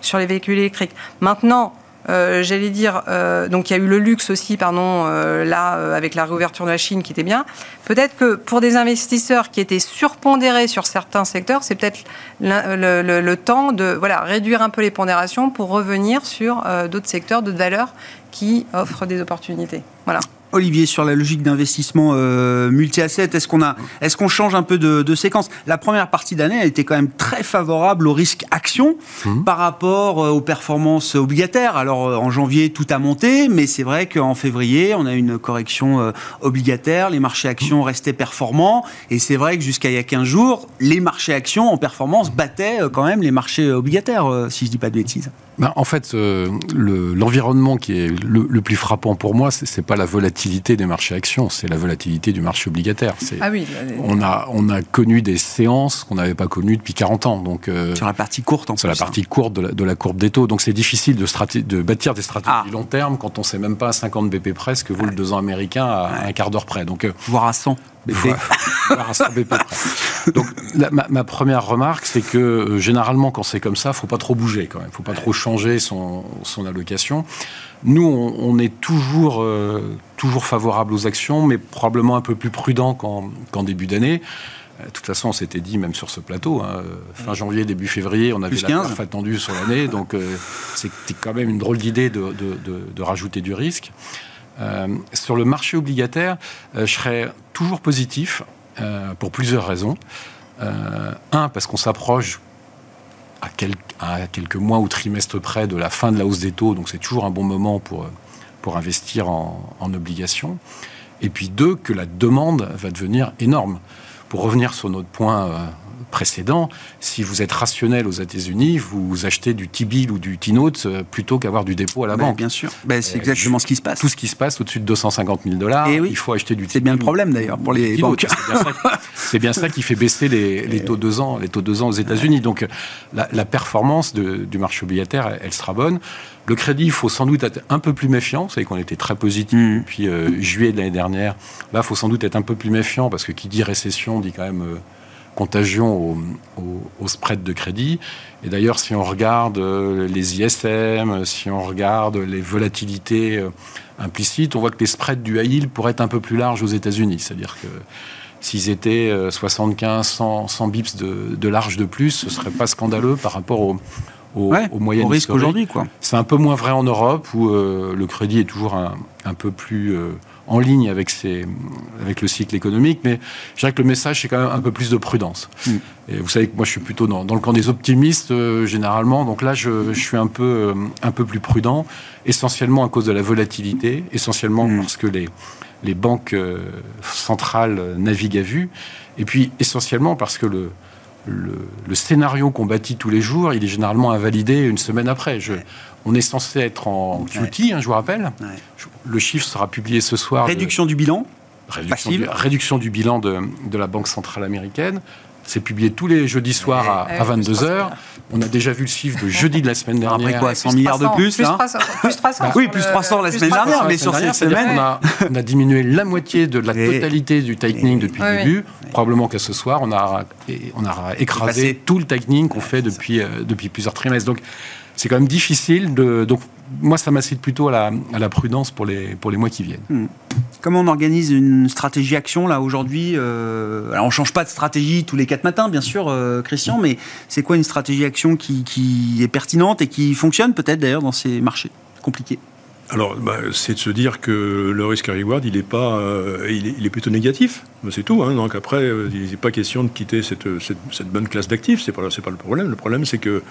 sur les véhicules électriques. Maintenant, euh, J'allais dire, euh, donc il y a eu le luxe aussi, pardon, euh, là, avec la réouverture de la Chine qui était bien. Peut-être que pour des investisseurs qui étaient surpondérés sur certains secteurs, c'est peut-être le, le- temps de voilà, réduire un peu les pondérations pour revenir sur d'autres secteurs, d'autres valeurs qui offrent des opportunités. Voilà. Olivier, sur la logique d'investissement euh, multi-asset, est-ce qu'on a, est-ce qu'on change un peu de, de séquence? La première partie d'année a été quand même très favorable au risque action par rapport euh, aux performances obligataires. Alors euh, en janvier, tout a monté, mais c'est vrai qu'en février, on a eu une correction euh, obligataire. Les marchés actions restaient performants, et c'est vrai que jusqu'à il y a 15 jours, les marchés actions en performance battaient euh, quand même les marchés obligataires, si je dis pas de bêtises. Ben, en fait, le- l'environnement qui est le, le plus frappant pour moi, c'est pas la volatilité des marchés actions, c'est la volatilité du marché obligataire. Ah oui. On a, on a connu des séances qu'on n'avait pas connues depuis 40 ans. Donc, euh, Sur la partie courte, en sur la hein. partie courte de la, de la courbe des taux. Donc, c'est difficile de, bâtir des stratégies Ah. long terme quand on sait même pas à 50 BP près ce que vaut le 2 ans américain à un quart d'heure près. Donc, euh, voire à 100 BP. voilà, voilà, à 100 BP près. Donc, la- ma, ma première remarque, c'est que euh, généralement, quand c'est comme ça, faut pas trop bouger quand même. faut pas trop changer son, son allocation. Nous, on, on est toujours, euh, toujours favorable aux actions, mais probablement un peu plus prudent qu'en début d'année. Euh, De toute façon, on s'était dit, même sur ce plateau, hein, euh, fin janvier, début février, on avait la 15. perf attendue sur l'année, donc euh, c'était quand même une drôle d'idée de, de- de- de rajouter du risque. Euh, sur le marché obligataire, euh, je serais toujours positif pour plusieurs raisons. Un, parce qu'on s'approche à, quel- à quelques mois ou trimestres près de la fin de la hausse des taux, donc c'est toujours un bon moment pour, euh, pour investir en, en obligations. Et puis deux, que la demande va devenir énorme. Pour revenir sur notre point euh, précédent, si vous êtes rationnel aux États-Unis, vous achetez du T-bill ou du T-note euh, plutôt qu'avoir du dépôt à la banque. Bien sûr. Bah, c'est Euh, exactement ce qui se passe. Tout ce qui se passe au-dessus de 250 000 dollars, Eh oui. il faut acheter du C'est bien le T-bill problème d'ailleurs pour les banques. C'est bien, ça- c'est bien ça qui fait baisser les, les taux deux ans, les taux deux ans aux États-Unis. Donc la, la performance de- du marché obligataire, elle, elle sera bonne. Le crédit, il faut sans doute être un peu plus méfiant. Vous savez qu'on était très positif Mm. depuis euh, juillet de l'année dernière. Là, il faut sans doute être un peu plus méfiant parce que qui dit récession dit quand même euh, contagion au, au- au spread de crédit. Et d'ailleurs, si on regarde euh, les ISM, si on regarde les volatilités euh, implicites, on voit que les spreads du high yield pourraient être un peu plus larges aux États-Unis. C'est-à-dire que s'ils étaient euh, 75, 100, 100 bips de, de large de plus, ce serait pas scandaleux par rapport au, aux, Ouais, au risque aujourd'hui. C'est un peu moins vrai en Europe où euh, le crédit est toujours un, un peu plus euh, en ligne avec, ses, avec le cycle économique, mais je dirais que le message, c'est quand même un peu plus de prudence. Mm. Et vous savez que moi, je suis plutôt dans, dans le camp des optimistes, euh, généralement, donc là, je, je suis un peu, euh, un peu plus prudent, essentiellement à cause de la volatilité, essentiellement Mm. parce que les, les banques euh, centrales naviguent à vue, et puis essentiellement parce que le, le, le scénario qu'on bâtit tous les jours, il est généralement invalidé une semaine après. Je, on est censé être en QT, hein, je vous rappelle. Ouais. Le chiffre sera publié ce soir. de- Réduction du bilan. réduction, du, réduction du bilan de, de la Banque centrale américaine. C'est publié tous les jeudis soirs à, Ouais, à ouais, 22h. On a déjà vu le chiffre de jeudi de la semaine Après dernière. quoi 100 milliards de plus, plus là 300, plus 300 Oui, sur plus le- 300 la plus semaine 300. dernière, mais sur cette semaine- c'est-à-dire qu'on a, on a diminué la moitié de la Et- totalité du tightening depuis Oui, le oui. début. Probablement qu'à ce soir, on a, on a écrasé tout le tightening qu'on fait depuis, euh, depuis plusieurs trimestres. Donc, c'est quand même difficile. De, donc, moi, ça m'incite plutôt à la, à la prudence pour les, pour les mois qui viennent. Comment on organise une stratégie action là aujourd'hui euh, Alors on change pas de stratégie tous les quatre matins, bien sûr, euh, Christian, mais c'est quoi une stratégie action qui, qui est pertinente et qui fonctionne peut-être d'ailleurs dans ces marchés compliqués? Alors, bah, c'est de se dire que le risque reward, il est pas, euh, il, est, il est plutôt négatif. C'est tout. hein. Donc après, euh, il n'est pas question de quitter cette, cette, cette bonne classe d'actifs. C'est pas, c'est pas le problème. Le problème, c'est que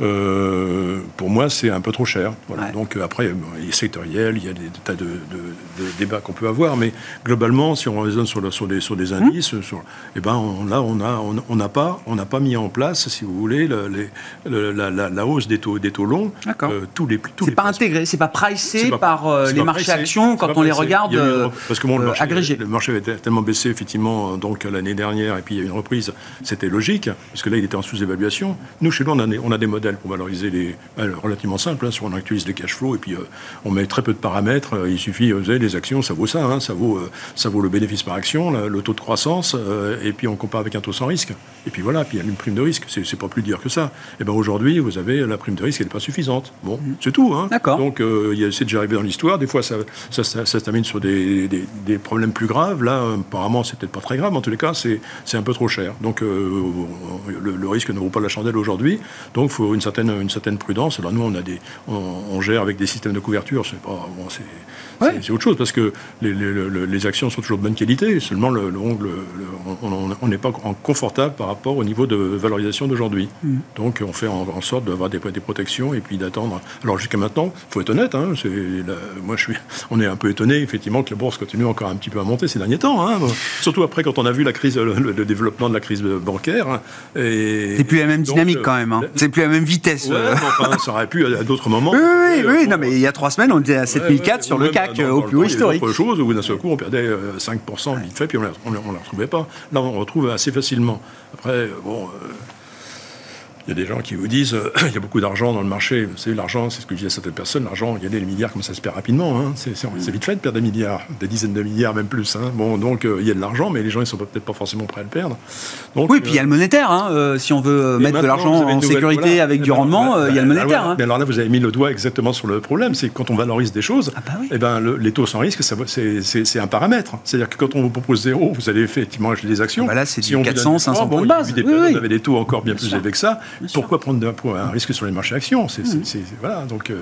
euh, pour moi, c'est un peu trop cher. Voilà. Ouais. Donc euh, après, bon, il est sectoriel, il y a des, tas de, de- de débats qu'on peut avoir, mais globalement, si on raisonne sur, le- sur des, sur des indices, sur, eh ben, on, là, on a, on on n'a pas, on n'a pas mis en place, si vous voulez, les- la, la- la hausse des taux, des taux longs. D'accord. Euh, tous les, tous C'est les pas placements. intégré, c'est pas pricé C'est pas- par euh, les marchés pricé, actions quand on les regarde eu euh, parce que bon, le euh, marché, agrégés. le marché avait tellement baissé effectivement donc l'année dernière et puis il y a une reprise, c'était logique parce que là il était en sous-évaluation. Nous chez nous on a, des- on a des modèles pour valoriser les euh, relativement simples, hein, on actualise les cash flows et puis euh, on met très peu de paramètres. euh, il suffit, euh, vous savez, les actions ça vaut ça, hein, ça vaut euh, ça vaut le bénéfice par action, le taux de croissance euh, et puis on compare avec un taux sans risque. Et puis voilà, puis il y a une prime de risque, c'est pas plus dire que ça. Et ben aujourd'hui vous avez la prime de risque elle n'est pas suffisante. Bon, c'est tout. Hein. D'accord. Donc euh, il y a- c'est déjà arrivé dans l'histoire. Des fois, ça, ça, ça- ça se termine sur des, des- des problèmes plus graves. Là, euh, apparemment, c'est peut-être pas très grave. En tous les cas, c'est un peu trop cher. Donc euh, le, risque ne vaut pas la chandelle aujourd'hui. Donc il faut une certaine, une certaine prudence. Alors nous, on, a des, on, gère avec des systèmes de couverture. Pas, bon, Ouais. c'est- autre chose parce que les, les- les- les actions sont toujours de bonne qualité. Seulement, le, le- le- le- on- n'est pas en- confortable par rapport au niveau de valorisation d'aujourd'hui. Donc, on fait en, en sorte d'avoir des, des protections et puis d'attendre. Alors, jusqu'à maintenant, faut être honnête. hein, la- moi, je suis, on est un peu étonné effectivement que la bourse continue encore un petit peu à monter ces derniers temps. hein. Surtout après quand on a vu la crise, le, le développement de la crise bancaire. hein. C'est plus la même donc, dynamique euh, quand même. hein. C'est plus la même vitesse. Ouais, euh. mais enfin, ça aurait pu à, à d'autres moments. Oui, oui, Euh, oui, bon, non, mais il y a trois semaines, on était à 7004 Ouais, sur le CAC dans- euh, au plus haut il y avait historique. autre chose où d'un seul coup on perdait euh, 5% vite fait, puis on ne la retrouvait pas. Là, on retrouve assez facilement. Après, euh, bon. Euh, il y a des gens qui vous disent euh, il y a beaucoup d'argent dans le marché. Vous savez, l'argent, c'est ce que je dis à certaines personnes. L'argent, regardez les milliards, comme ça se perd rapidement. hein. C'est vite fait de perdre des milliards, des dizaines de milliards, même plus. hein. Bon, donc euh, il y a de l'argent, mais les gens, ils sont peut-être pas forcément prêts à le perdre. Donc, Oui, puis il y a euh, le monétaire. hein, euh, si on veut euh, et mettre de l'argent vous avez en sécurité voilà. avec du ben, rendement, euh, il y a le bah, monétaire. Mais alors là, vous avez mis le doigt exactement sur le problème. C'est que quand on valorise des choses, Ah bah oui. eh ben, le- les taux sans risque, ça c'est c'est- c'est un paramètre. C'est-à-dire que quand on vous propose zéro, vous allez effectivement acheter des actions. Ah bah là, c'est du on vous donne- 400, 500 Ah, bon, points de base. On avait des taux encore bien, plus élevés que ça. Bien sûr. Pourquoi prendre un, un risque sur les marchés actions? C'est c'est- voilà. Donc.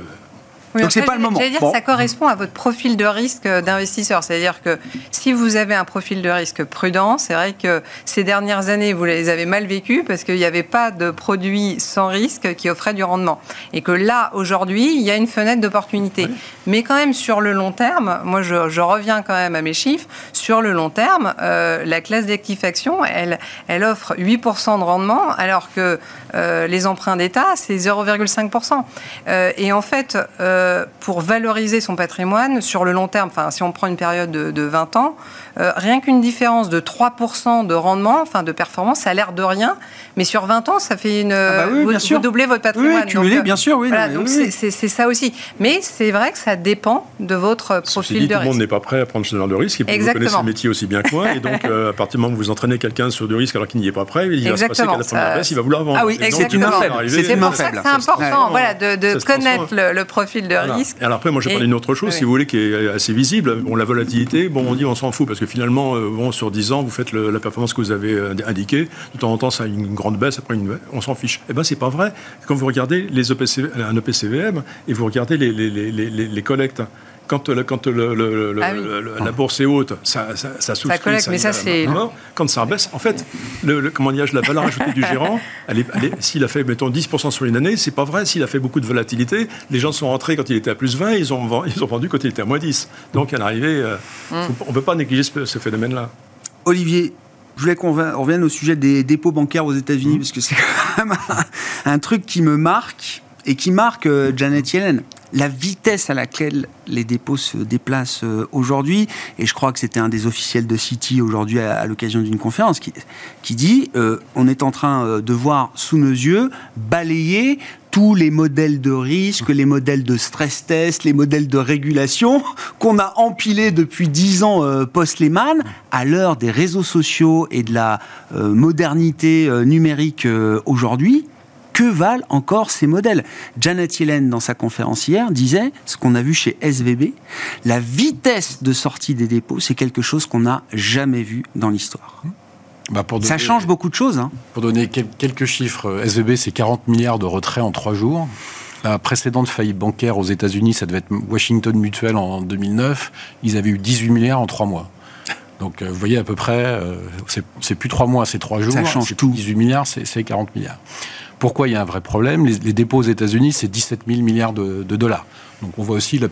Euh, Oui, Donc, fait, pas le moment. J'allais dire Bon. que ça correspond à votre profil de risque d'investisseur. C'est-à-dire que si vous avez un profil de risque prudent, c'est vrai que ces dernières années, vous les avez mal vécues parce qu'il n'y avait pas de produits sans risque qui offraient du rendement. Et que là, aujourd'hui, il y a une fenêtre d'opportunité. Mais quand même, sur le long terme, moi, je, je reviens quand même à mes chiffres. Sur le long terme, euh, la classe d'actifs actions, elle, elle offre 8% de rendement, alors que euh, les emprunts d'État, c'est 0,5%. Euh, et en fait, euh, pour valoriser son patrimoine sur le long terme, enfin, si on prend une période de, de 20 ans, euh, rien qu'une différence de 3% de rendement, enfin de performance, ça a l'air de rien, mais sur 20 ans, ça fait une. bah oui, vous, bien sûr. vous doublez votre patrimoine. oui, cumulé, Donc, euh, bien sûr, oui. Voilà, non, donc oui, c'est- oui. c'est c'est ça aussi. Mais c'est vrai que ça dépend de votre profil dit, de tout le monde risque. n'est pas prêt à prendre ce genre de risque. Et puis vous connaissez le métier aussi bien que moi. Et donc, euh, à partir du moment où vous entraînez quelqu'un sur du risque alors qu'il n'y est pas prêt, il va se passer qu'à la première ça- baisse, il va vouloir vendre. Ah oui, c'est une C'est pour ça que c'est important voilà, de, connaître le, le profil de risque. Et alors après, moi, j'ai parlé d'une autre chose, si vous voulez, qui est assez visible. Bon, la volatilité, bon, on dit on s'en fout, parce que finalement, euh, bon, sur 10 ans, vous faites la performance que vous avez indiquée. De temps en temps, ça a une grande baisse, après, une, on s'en fiche. Eh bien, c'est pas vrai. Quand vous regardez les EPC, un EPCVM et vous regardez les, les, les, les collectes, quand, le, quand le, ah la bourse est haute, ça, ça, ça souscrit. Ça collecte, mais ça, c'est. Quand ça baisse, en fait, le, comment dire, la valeur ajoutée du gérant, elle est, s'il a fait, mettons, 10% sur une année, c'est pas vrai. S'il a fait beaucoup de volatilité, les gens sont rentrés quand il était à plus 20, ils ont, ils ont vendu quand il était à moins 10. Donc, à l'arrivée, euh, mm. on ne peut pas négliger ce, phénomène-là. Olivier, je voulais qu'on revienne au sujet des dépôts bancaires aux États-Unis, mm. parce que c'est quand même un, truc qui me marque et qui marque euh, Janet Yellen la vitesse à laquelle les dépôts se déplacent euh, aujourd'hui, et je crois que c'était un des officiels de City aujourd'hui à, l'occasion d'une conférence qui, qui dit euh, on est en train euh, de voir sous nos yeux balayer tous les modèles de risque, les modèles de stress test, les modèles de régulation qu'on a empilés depuis dix ans post-Lehman, à l'heure des réseaux sociaux et de la modernité numérique aujourd'hui que valent encore ces modèles? Janet Yellen, dans sa conférence hier, disait ce qu'on a vu chez SVB la vitesse de sortie des dépôts, c'est quelque chose qu'on n'a jamais vu dans l'histoire. Bah ça change beaucoup de choses. Hein. Pour donner quelques chiffres, SVB, c'est 40 milliards de retraits en trois jours. La précédente faillite bancaire aux États-Unis, ça devait être Washington Mutual en 2009. Ils avaient eu 18 milliards en trois mois. Donc, euh, vous voyez à peu près, euh, c'est plus trois mois, c'est trois jours. Ça change tout. 18 milliards, c'est 40 milliards. Pourquoi il y a un vrai problème les, dépôts aux États-Unis, c'est 17 000 milliards de, dollars. Donc on voit aussi la,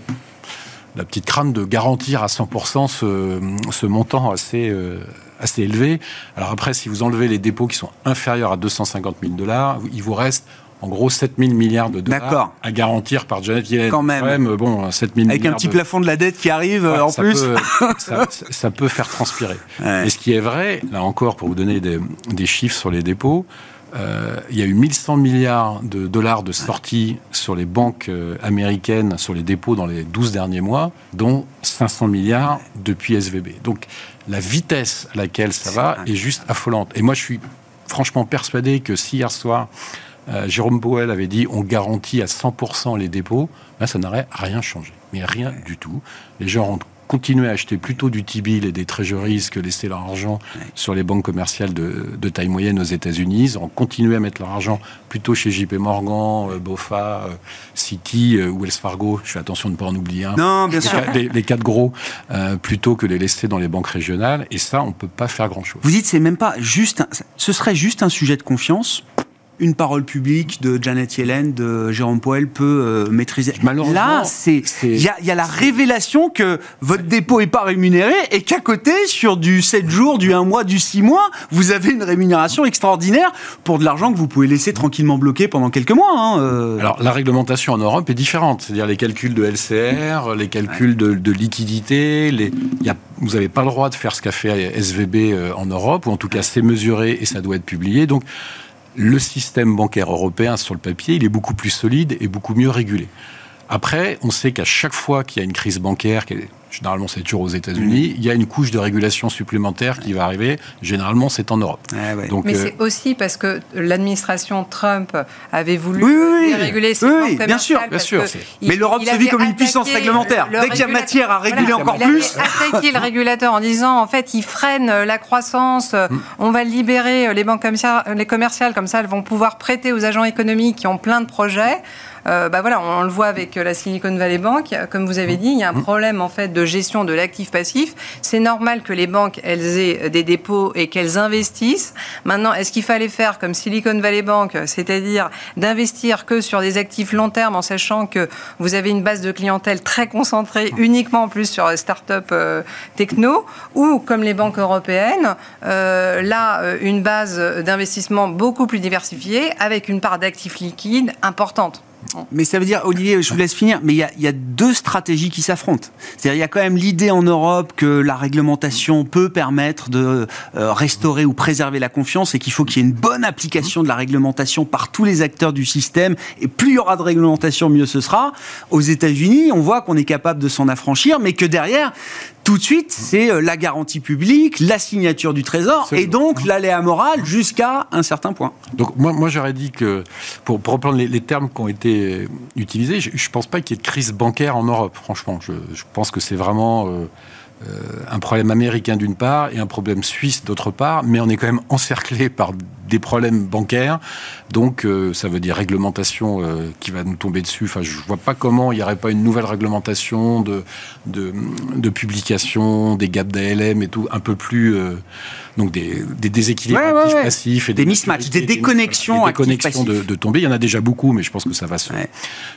petite crainte de garantir à 100% ce, montant assez, euh, assez élevé. Alors après, si vous enlevez les dépôts qui sont inférieurs à 250 000 dollars, il vous reste en gros 7 000 milliards de dollars à garantir par Janet Yellen. Quand même. bon, 7 000 Avec un petit plafond de la dette qui arrive en ça plus. Peut, ça, peut faire transpirer. Et ce qui est vrai, là encore, pour vous donner des, des chiffres sur les dépôts, euh, il y a eu 1100 milliards de dollars de sorties sur les banques euh, américaines, sur les dépôts dans les 12 derniers mois, dont 500 milliards depuis SVB. Donc la vitesse à laquelle ça va est juste affolante. Et moi, je suis franchement persuadé que si hier soir, euh, Jérôme Powell avait dit on garantit à 100% les dépôts, ben, ça n'aurait rien changé. Mais rien du tout. Les gens ont continuer à acheter plutôt du T-bill et des treasuries que laisser leur argent sur les banques commerciales de, taille moyenne aux États-Unis. Ils ont continué à mettre leur argent plutôt chez JP Morgan, euh, BOFA, euh, Citi euh, ou Wells Fargo. Je fais attention de ne pas en oublier un. Non, bien sûr. Les, quatre gros, plutôt que les laisser dans les banques régionales. Et ça, on ne peut pas faire grand-chose. Vous dites, c'est même pas juste. ce serait juste un sujet de confiance une parole publique de Janet Yellen, de Jérôme Poel peut euh, maîtriser. Malheureusement, là, c'est il y, a, la révélation que votre dépôt est pas rémunéré et qu'à côté, sur du 7 jours, du 1 mois, du 6 mois, vous avez une rémunération extraordinaire pour de l'argent que vous pouvez laisser tranquillement bloqué pendant quelques mois. Hein, euh. Alors la réglementation en Europe est différente, c'est-à-dire les calculs de LCR, les calculs de, liquidité, les, y a, vous n'avez pas le droit de faire ce qu'a fait SVB euh, en Europe, ou en tout cas c'est mesuré et ça doit être publié. Donc le système bancaire européen sur le papier, il est beaucoup plus solide et beaucoup mieux régulé. Après, on sait qu'à chaque fois qu'il y a une crise bancaire, généralement c'est toujours aux États-Unis, mm. il y a une couche de régulation supplémentaire qui va arriver. Généralement, c'est en Europe. Donc, Mais euh, c'est aussi parce que l'administration Trump avait voulu réguler ces oui, banques bien sûr, bien sûr. Mais l'Europe se vit comme une puissance réglementaire. Dès qu'il y a matière à réguler encore plus. Il attaqué le régulateur en disant en fait, il freine la croissance. Mm. On va libérer les banques commerciales, comme ça, elles vont pouvoir prêter aux agents économiques qui ont plein de projets. Euh, bah voilà, on, le voit avec la Silicon Valley Bank. Comme vous avez dit, il y a un mmh. problème en fait de gestion de l'actif passif. C'est normal que les banques elles aient des dépôts et qu'elles investissent. Maintenant, est-ce qu'il fallait faire comme Silicon Valley Bank, c'est-à-dire d'investir que sur des actifs long terme en sachant que vous avez une base de clientèle très concentrée uniquement en plus sur les start-up euh, techno, ou comme les banques européennes, euh, là une base d'investissement beaucoup plus diversifiée avec une part d'actifs liquides importante? Mais ça veut dire, Olivier, je vous laisse finir, mais il y a, deux stratégies qui s'affrontent. C'est-à-dire, il y a quand même l'idée en Europe que la réglementation peut permettre de euh, restaurer ou préserver la confiance et qu'il faut qu'il y ait une bonne application de la réglementation par tous les acteurs du système. Et plus il y aura de réglementation, mieux ce sera. Aux États-Unis, on voit qu'on est capable de s'en affranchir, mais que derrière, tout de suite, c'est euh, la garantie publique, la signature du Trésor, et donc l'aléa moral jusqu'à un certain point. Donc moi, moi j'aurais dit que, pour, reprendre les, termes qui ont été utilisés, je ne pense pas qu'il y ait de crise bancaire en Europe, franchement. Je, pense que c'est vraiment... Euh, euh, un problème américain d'une part et un problème suisse d'autre part, mais on est quand même encerclé par des problèmes bancaires. Donc, euh, ça veut dire réglementation euh, qui va nous tomber dessus. Enfin, je vois pas comment il n'y aurait pas une nouvelle réglementation de, de, publication, des gaps d'ALM et tout, un peu plus. donc, des, déséquilibres passifs. Et des, mismatchs, des, déconnexions, des déconnexions de, de, tomber. Il y en a déjà beaucoup, mais je pense que ça va, se,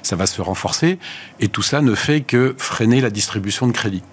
ça va se renforcer. Et tout ça ne fait que freiner la distribution de crédit.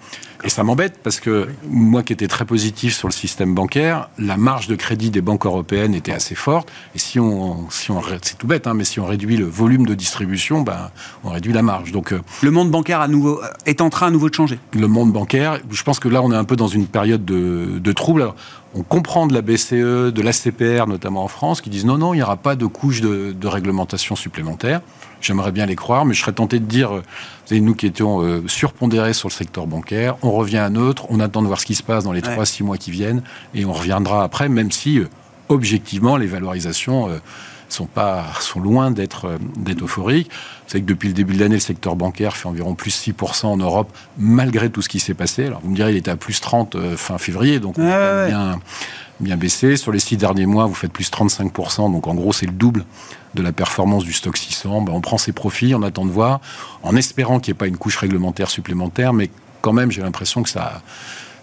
Et ça m'embête parce que moi qui étais très positif sur le système bancaire, la marge de crédit des banques européennes était assez forte. Et si on, si on c'est tout bête, hein, mais si on réduit le volume de distribution, ben, on réduit la marge. Donc euh, le monde bancaire à nouveau est en train à nouveau de changer. Le monde bancaire, je pense que là on est un peu dans une période de, de trouble. on comprend de la BCE, de l'ACPR notamment en France, qui disent non, non, il n'y aura pas de couche de, de réglementation supplémentaire. J'aimerais bien les croire, mais je serais tenté de dire, vous savez, nous qui étions euh, surpondérés sur le secteur bancaire, on revient à neutre, on attend de voir ce qui se passe dans les 3-6 mois qui viennent, et on reviendra après, même si, euh, objectivement, les valorisations euh, sont, pas, sont loin d'être euphoriques. Vous savez que depuis le début de l'année, le secteur bancaire fait environ plus 6% en Europe, malgré tout ce qui s'est passé. Alors vous me direz, il était à plus 30 fin février, donc on a bien, bien baissé. Sur les six derniers mois, vous faites plus 35%, donc en gros c'est le double de la performance du stock 600. Ben, on prend ses profits, on attend de voir, en espérant qu'il n'y ait pas une couche réglementaire supplémentaire, mais quand même, j'ai l'impression que ça,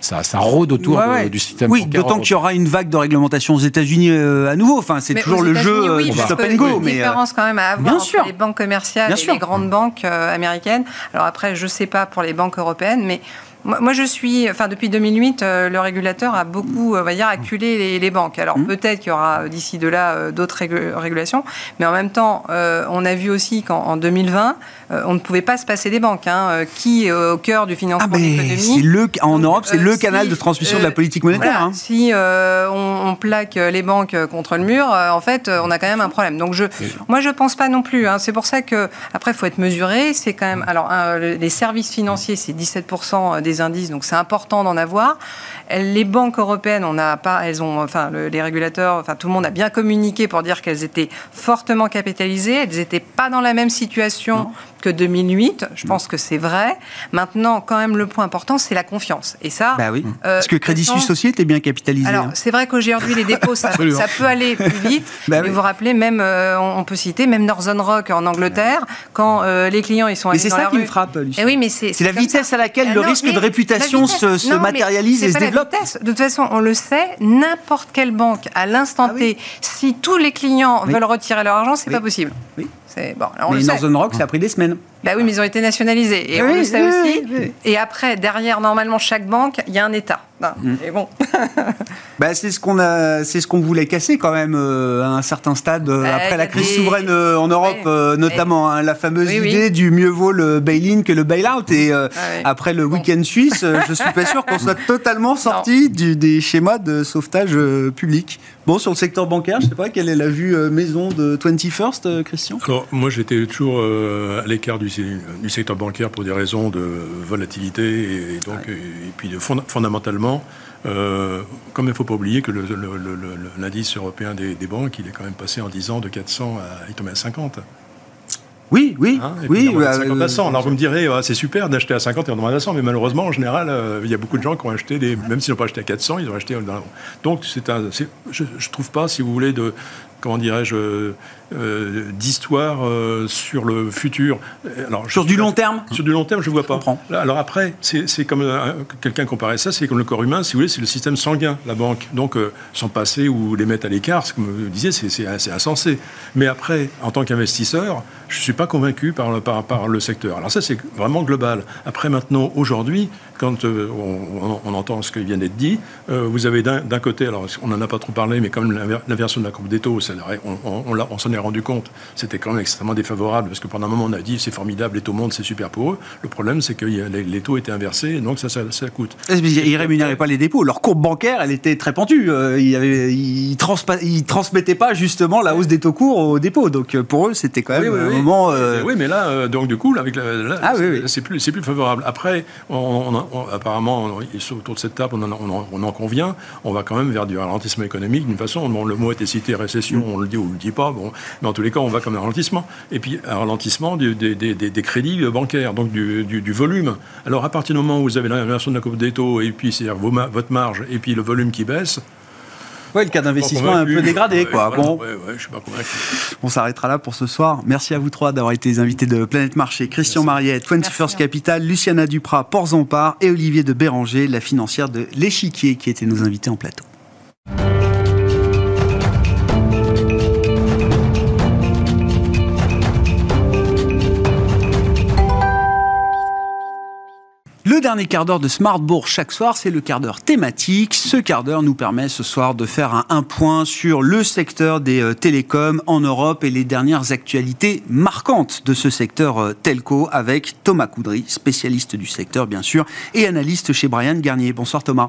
ça, ça, rôde autour du système. Oui, d'autant qu'il y aura une vague de réglementation aux États-Unis euh, à nouveau. Enfin, c'est toujours le jeu oui, stop and go. Mais différence quand même à avoir entre les banques commerciales et les grandes banques euh, américaines. Alors après, je ne sais pas pour les banques européennes, mais moi, je suis, enfin, depuis 2008, euh, le régulateur a beaucoup, on va dire, acculé les, banques. Alors, mmh. peut-être qu'il y aura euh, d'ici de là euh, d'autres régulations, mais en même temps, on a vu aussi qu'en 2020, on ne pouvait pas se passer des banques. Hein, qui est au cœur du financement ah, de l'économie En Europe, c'est le canal de transmission de la politique monétaire. Hein. Si on, plaque les banques contre le mur, en fait, on a quand même un problème. Donc, je, moi, je pense pas non plus. Hein. C'est pour ça que, après, il faut être mesuré. C'est quand même, alors, les services financiers, c'est 17% des indices, donc c'est important d'en avoir. Les banques européennes, on a pas, elles ont, enfin, les régulateurs, enfin, tout le monde a bien communiqué pour dire qu'elles étaient fortement capitalisées. Elles n'étaient pas dans la même situation que 2008. Je pense que c'est vrai. Maintenant, quand même, le point important, c'est la confiance. Et ça. Bah oui. Euh, Parce que Crédit Suisse aussi était bien capitalisé. Alors, hein. c'est vrai qu'aujourd'hui, les dépôts, ça, ça, peut aller plus vite. bah mais vous vous rappelez, même, euh, on peut citer, même Northern Rock en Angleterre, quand euh, les clients, ils sont allés la rue. c'est ça qui me frappe, Et eh oui, mais c'est. la vitesse à laquelle ah le risque de réputation se, matérialise et se développe. De toute façon, on le sait, n'importe quelle banque, à l'instant ah T, si tous les clients veulent retirer leur argent, c'est pas possible. Oui. Bon, mais Northern Rock, ça a pris des semaines. Bah oui, mais ils ont été nationalisés. Et on le sait aussi. Et après, derrière, normalement, chaque banque, il y a un État. Mm. Et bon. bah, c'est ce qu'on a, c'est ce qu'on voulait casser quand même euh, à un certain stade euh, bah, après la crise souveraine euh, en Europe, notamment hein, la fameuse idée du mieux vaut le bail-in que le bail-out. Et ah après le week-end suisse, je suis pas sûr qu'on soit totalement sorti du, des schémas de sauvetage public. Bon, sur le secteur bancaire, je sais pas quelle est la vue maison de 21st, Christian? Alors moi, j'étais toujours à l'écart du, du, secteur bancaire pour des raisons de volatilité et, donc et, puis de, fondamentalement euh, comme il ne faut pas oublier que l'indice européen des, banques, il est quand même passé en 10 ans de 400 à, il à 50. Oui, oui, hein, oui. 50 à 100. Alors vous me direz, ah, c'est super d'acheter à 50 et en à 100, mais malheureusement, en général, euh, il y a beaucoup de gens qui ont acheté des, même s'ils n'ont pas acheté à 400, ils ont acheté. Donc c'est un, je, ne trouve pas, si vous voulez, de, comment dirais-je, euh, d'histoire euh, sur le futur. Alors, sur du long terme? Sur du long terme, je ne vois pas. Alors après, c'est comme euh, quelqu'un comparait ça, c'est comme le corps humain, si vous voulez, c'est le système sanguin, la banque. Donc, sans passer ou les mettre à l'écart, comme vous disiez, c'est insensé. Mais après, en tant qu'investisseur, je ne suis pas convaincu par le, par, par le secteur. Alors ça, c'est vraiment global. Après, maintenant, aujourd'hui, quand on, entend ce qui vient d'être dit, vous avez d'un côté, alors on n'en a pas trop parlé, mais comme l'inversion de la courbe des taux, on, on s'en est rendu compte, c'était quand même extrêmement défavorable parce que pendant un moment on a dit c'est formidable, les taux montent, c'est super pour eux. Le problème c'est que les, taux étaient inversés, donc ça, ça, coûte. Ils ne rémunéraient pas les dépôts. Leur courbe bancaire, elle était très pentue. Euh, ils ne transmettaient pas justement la hausse des taux courts aux dépôts. Donc euh, pour eux, c'était quand même un moment. Euh, oui, mais là, donc du coup, avec ah c'est plus, plus favorable. Après, on, apparemment, autour de cette table, on en, on en, convient. On va quand même vers du ralentissement économique d'une façon. Bon, le mot était cité récession, on le dit ou on le dit pas. Bon, mais en tous les cas, on va comme un ralentissement. Et puis un ralentissement des crédits bancaires, donc du, du, volume. Alors à partir du moment où vous avez l'inversion de la courbe des taux et puis c'est-à-dire votre marge et puis le volume qui baisse. Oui, le cas d'investissement est un peu dégradé. quoi. bon, je suis pas. On s'arrêtera là pour ce soir. Merci à vous trois d'avoir été les invités de Planète Marché. Christian Mariette, 21st Capital, Luciana Duprat, Porzampar et Olivier de Béranger, la financière de l'Échiquier, qui étaient nos invités en plateau. Le dernier quart d'heure de Smartbourg chaque soir, c'est le quart d'heure thématique. Ce quart d'heure nous permet ce soir de faire un, point sur le secteur des euh, télécoms en Europe et les dernières actualités marquantes de ce secteur euh, telco avec Thomas Coudry, spécialiste du secteur bien sûr, et analyste chez Brian Garnier. Bonsoir Thomas.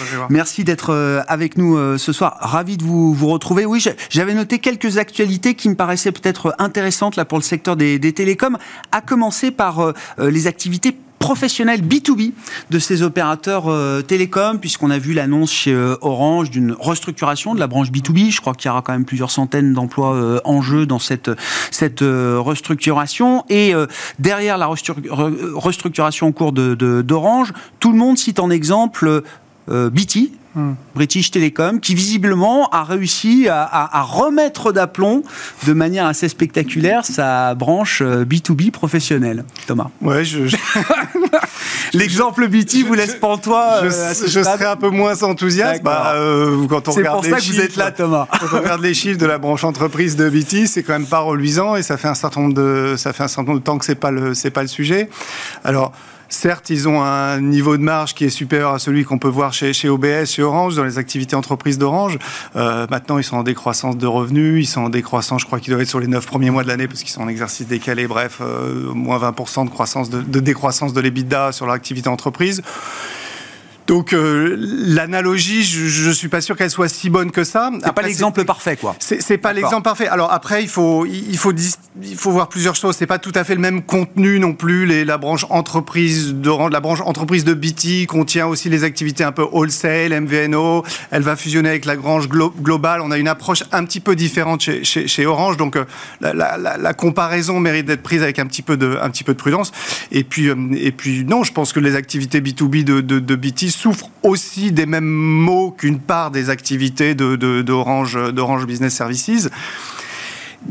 Bonjour. Merci d'être euh, avec nous ce soir. Ravi de vous, vous retrouver. Oui, j'avais noté quelques actualités qui me paraissaient peut-être intéressantes là pour le secteur des, des télécoms, à commencer par les activités professionnel B2B de ces opérateurs euh, télécoms, puisqu'on a vu l'annonce chez euh, Orange d'une restructuration de la branche B2B. Je crois qu'il y aura quand même plusieurs centaines d'emplois euh, en jeu dans cette, cette restructuration. Et derrière la restructuration en cours d'Orange, tout le monde cite en exemple BT, British Telecom, qui visiblement a réussi à, remettre d'aplomb de manière assez spectaculaire sa branche B2B euh, professionnelle. Thomas. Ouais, je... L'exemple BT vous laisse pantois. Je, euh, je serais un peu moins enthousiaste. Bah, euh, quand on regarde ça que vous êtes là, Thomas. quand on regarde les chiffres de la branche entreprise de BT, c'est quand même pas reluisant et ça fait un certain nombre de, ça fait un certain nombre de temps que c'est pas le, c'est pas le sujet. Alors, Certes, ils ont un niveau de marge qui est supérieur à celui qu'on peut voir chez, chez OBS, chez Orange, dans les activités entreprises d'Orange. Euh, maintenant, ils sont en décroissance de revenus, ils sont en décroissance, je crois qu'ils doivent être sur les 9 premiers mois de l'année parce qu'ils sont en exercice décalé, bref, euh, moins 20% de, croissance de, de décroissance de l'EBITDA sur leur activité entreprise. Donc euh, l'analogie, je, ne suis pas sûr qu'elle soit si bonne que ça. C'est pas l'exemple parfait, quoi. C'est pas l'exemple parfait. Alors après, il faut il faut il faut voir plusieurs choses. C'est pas tout à fait le même contenu non plus. Les, la branche entreprise de la branche entreprise de BT contient aussi les activités un peu wholesale, MVNO. Elle va fusionner avec la branche globale. On a une approche un petit peu différente chez, chez, Orange. Donc euh, la, la, la, comparaison mérite d'être prise avec un petit peu de un petit peu de prudence. Et puis euh, et puis non, je pense que les activités B2B de, de, de BT souffre aussi des mêmes maux qu'une part des activités d'Orange Business Services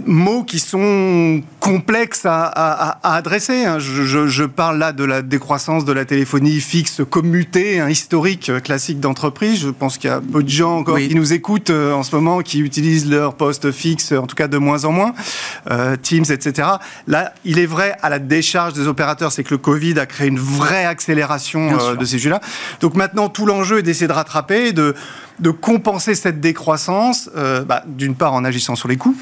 mots qui sont complexes à, adresser. Hein. Je, parle là de la décroissance de la téléphonie fixe commutée, un historique classique d'entreprise. Je pense qu'il y a peu de gens encore qui nous écoutent euh, en ce moment, qui utilisent leur poste fixe, en tout cas de moins en moins, euh, Teams, etc. Là, il est vrai, à la décharge des opérateurs, c'est que le Covid a créé une vraie accélération euh, de ces sujets-là. Donc maintenant, tout l'enjeu est d'essayer de rattraper, de de compenser cette décroissance, euh, bah, d'une part en agissant sur les coûts,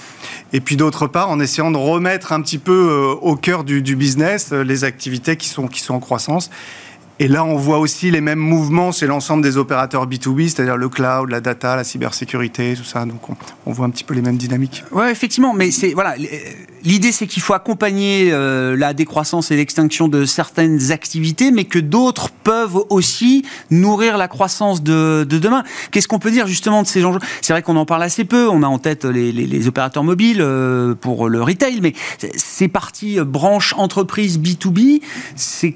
et puis d'autre part en essayant de remettre un petit peu euh, au cœur du, business euh, les activités qui sont, qui sont en croissance. Et là, on voit aussi les mêmes mouvements chez l'ensemble des opérateurs B2B, c'est-à-dire le cloud, la data, la cybersécurité, tout ça. Donc, on, voit un petit peu les mêmes dynamiques. Oui, effectivement. Mais c'est voilà, l'idée, c'est qu'il faut accompagner euh, la décroissance et l'extinction de certaines activités, mais que d'autres peuvent aussi nourrir la croissance de, demain. Qu'est-ce qu'on peut dire justement de ces enjeux? C'est vrai qu'on en parle assez peu. On a en tête les, opérateurs mobiles euh, pour le retail, mais ces parties euh, branches entreprises B2B, c'est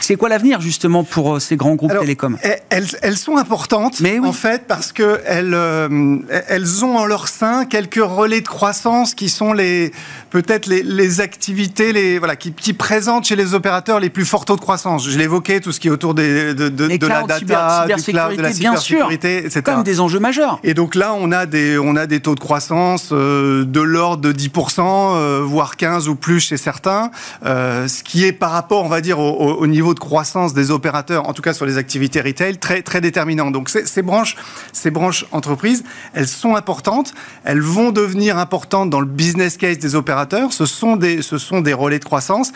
c'est quoi l'avenir justement pour euh, ces grands groupes télécoms? elles, elles, sont importantes Mais en fait parce que elles, euh, elles ont en leur sein quelques relais de croissance qui sont les peut-être les, activités les voilà qui, présentent chez les opérateurs les plus forts taux de croissance. Je l'évoquais tout ce qui est autour des, de, de, la data, du cloud, de la cybersécurité, etc. Comme des enjeux majeurs. Et donc là on a des on a des taux de croissance euh, de l'ordre de 10%, voire 15 ou plus chez certains, ce qui est par rapport on va dire au, au niveau niveau de croissance des opérateurs, en tout cas sur les activités retail, très, très déterminant. Donc ces, branches, ces branches entreprises, elles sont importantes, elles vont devenir importantes dans le business case des opérateurs, ce sont des, ce sont des relais de croissance.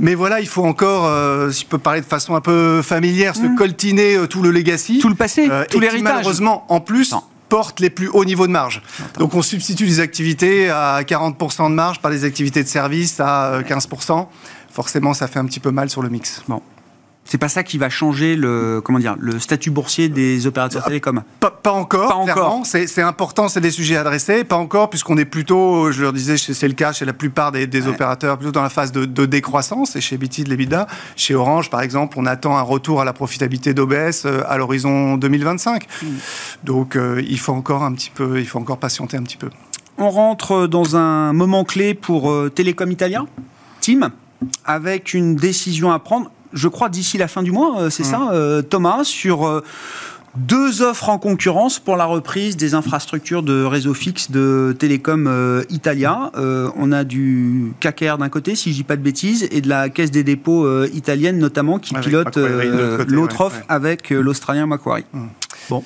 Mais voilà, il faut encore, euh, si je peux parler de façon un peu familière, se mmh. coltiner euh, tout le legacy. Tout le passé, euh, tout l'héritage. Malheureusement, en plus, porte les plus hauts niveaux de marge. Donc on substitue des activités à 40% de marge par des activités de service à 15%. Forcément, ça fait un petit peu mal sur le mix. Bon. C'est pas ça qui va changer le comment dire le statut boursier des opérateurs ah, télécoms. Pas, encore. Pas encore. C'est important, c'est des sujets adressés. Pas encore, puisqu'on est plutôt, je leur disais, c'est le cas chez la plupart des, opérateurs, plutôt dans la phase de, décroissance. Et chez BT de l'EBITDA, chez Orange, par exemple, on attend un retour à la profitabilité d'OBS euh, à l'horizon 2025. Hmm. Donc, euh, il faut encore un petit peu, il faut encore patienter un petit peu. On rentre dans un moment clé pour euh, Télécom Italien, Team, avec une décision à prendre je crois, d'ici la fin du mois, euh, c'est mm. ça, euh, Thomas, sur euh, deux offres en concurrence pour la reprise des infrastructures de réseau fixe de Télécom Italia. on a du KKR d'un côté, si je dis pas de bêtises, et de la Caisse des dépôts italienne notamment qui pilote l'autre offre avec l'Australien Macquarie. Mm. Bon.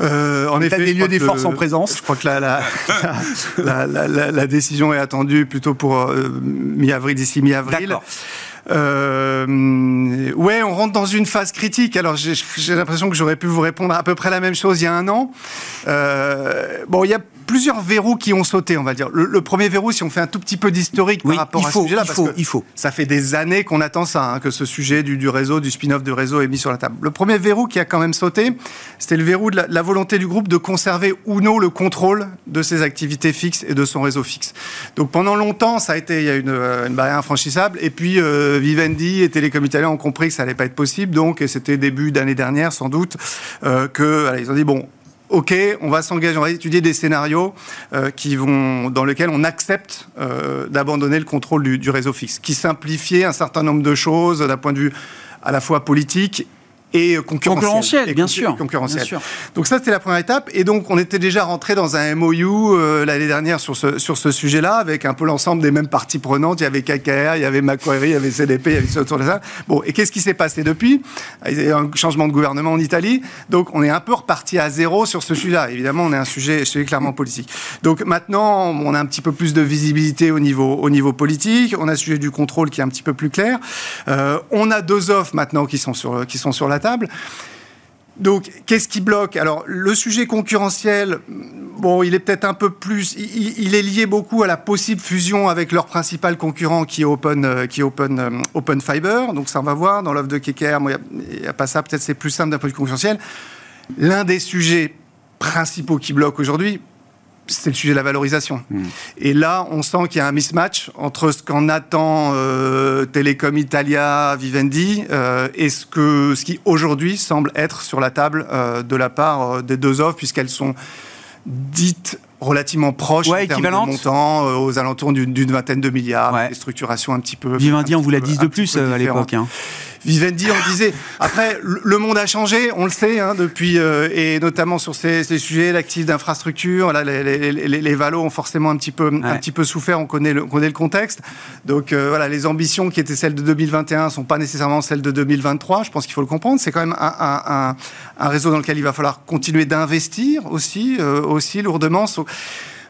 en effet, des lieux des forces en présence. Je crois que la, la, la, décision est attendue plutôt pour mi-avril, d'ici mi-avril. Euh, ouais, on rentre dans une phase critique. Alors, j'ai l'impression que j'aurais pu vous répondre à peu près la même chose il y a un an. Euh, bon, il y a plusieurs verrous qui ont sauté, on va dire. Le, premier verrou, si on fait un tout petit peu d'historique par rapport à ce sujet-là, parce faut, il faut. ça fait des années qu'on attend ça, hein, que ce sujet du, réseau, du spin-off de réseau est mis sur la table. Le premier verrou qui a quand même sauté, c'était le verrou de la, volonté du groupe de conserver ou non le contrôle de ses activités fixes et de son réseau fixe. Donc pendant longtemps, ça a été, il y a une, euh, une barrière infranchissable, et puis euh, Vivendi et Télécom Italien ont compris que ça n'allait pas être possible, donc, et c'était début d'année dernière sans doute, euh, que, ils ont dit, bon, OK, on va s'engager, on va étudier des scénarios euh, qui vont, dans lesquels on accepte euh, d'abandonner le contrôle du, réseau fixe, qui simplifiait un certain nombre de choses d'un point de vue à la fois politique et concurrentiel. bien, sûr, concurrentiel. Donc ça, c'était la première étape. Et donc, on était déjà rentré dans un MOU euh, l'année dernière sur ce, sur ce sujet-là, avec un peu l'ensemble des mêmes parties prenantes. Il y avait KKR, il y avait Macquarie, il y avait CDP, il y avait ce autour de ça. Bon, et qu'est-ce qui s'est passé depuis? Il y a eu un changement de gouvernement en Italie. Donc, on est un peu reparti à zéro sur ce sujet-là. Évidemment, on est un sujet, sujet clairement politique. Donc, maintenant, on a un petit peu plus de visibilité au niveau, au niveau politique. On a le sujet du contrôle qui est un petit peu plus clair. Euh, on a deux offres maintenant qui sont sur, qui sont sur la table. Donc, qu'est-ce qui bloque? Alors, le sujet concurrentiel, bon, il est peut-être un peu plus. Il, est lié beaucoup à la possible fusion avec leur principal concurrent qui est Open, euh, qui Open, euh, Open Fiber. Donc, ça, on va voir. Dans l'offre de KKR, il n'y a, pas ça. Peut-être c'est plus simple d'un point de vue concurrentiel. L'un des sujets principaux qui bloquent aujourd'hui, c'est le sujet de la valorisation. Hmm. Et là, on sent qu'il y a un mismatch entre ce qu'en attend euh, Telecom Italia, Vivendi, euh, et ce, que, ce qui aujourd'hui semble être sur la table euh, de la part des deux offres, puisqu'elles sont dites relativement proches en termes de montant, aux alentours d'une vingtaine de milliards, des structurations un petit peu... Vivendi, on vous l'a dit de plus à l'époque. Hein. Vivendi, on disait. Après, le monde a changé, on le sait, hein, depuis, euh, et notamment sur ces, sujets, l'actif d'infrastructure, les, les, les, valos ont forcément un petit peu, un petit peu souffert, on connaît le, on connaît le contexte. Donc euh, voilà, les ambitions qui étaient celles de 2021 sont pas nécessairement celles de 2023, je pense qu'il faut le comprendre. C'est quand même un, un, un, réseau dans lequel il va falloir continuer d'investir aussi, euh, aussi lourdement.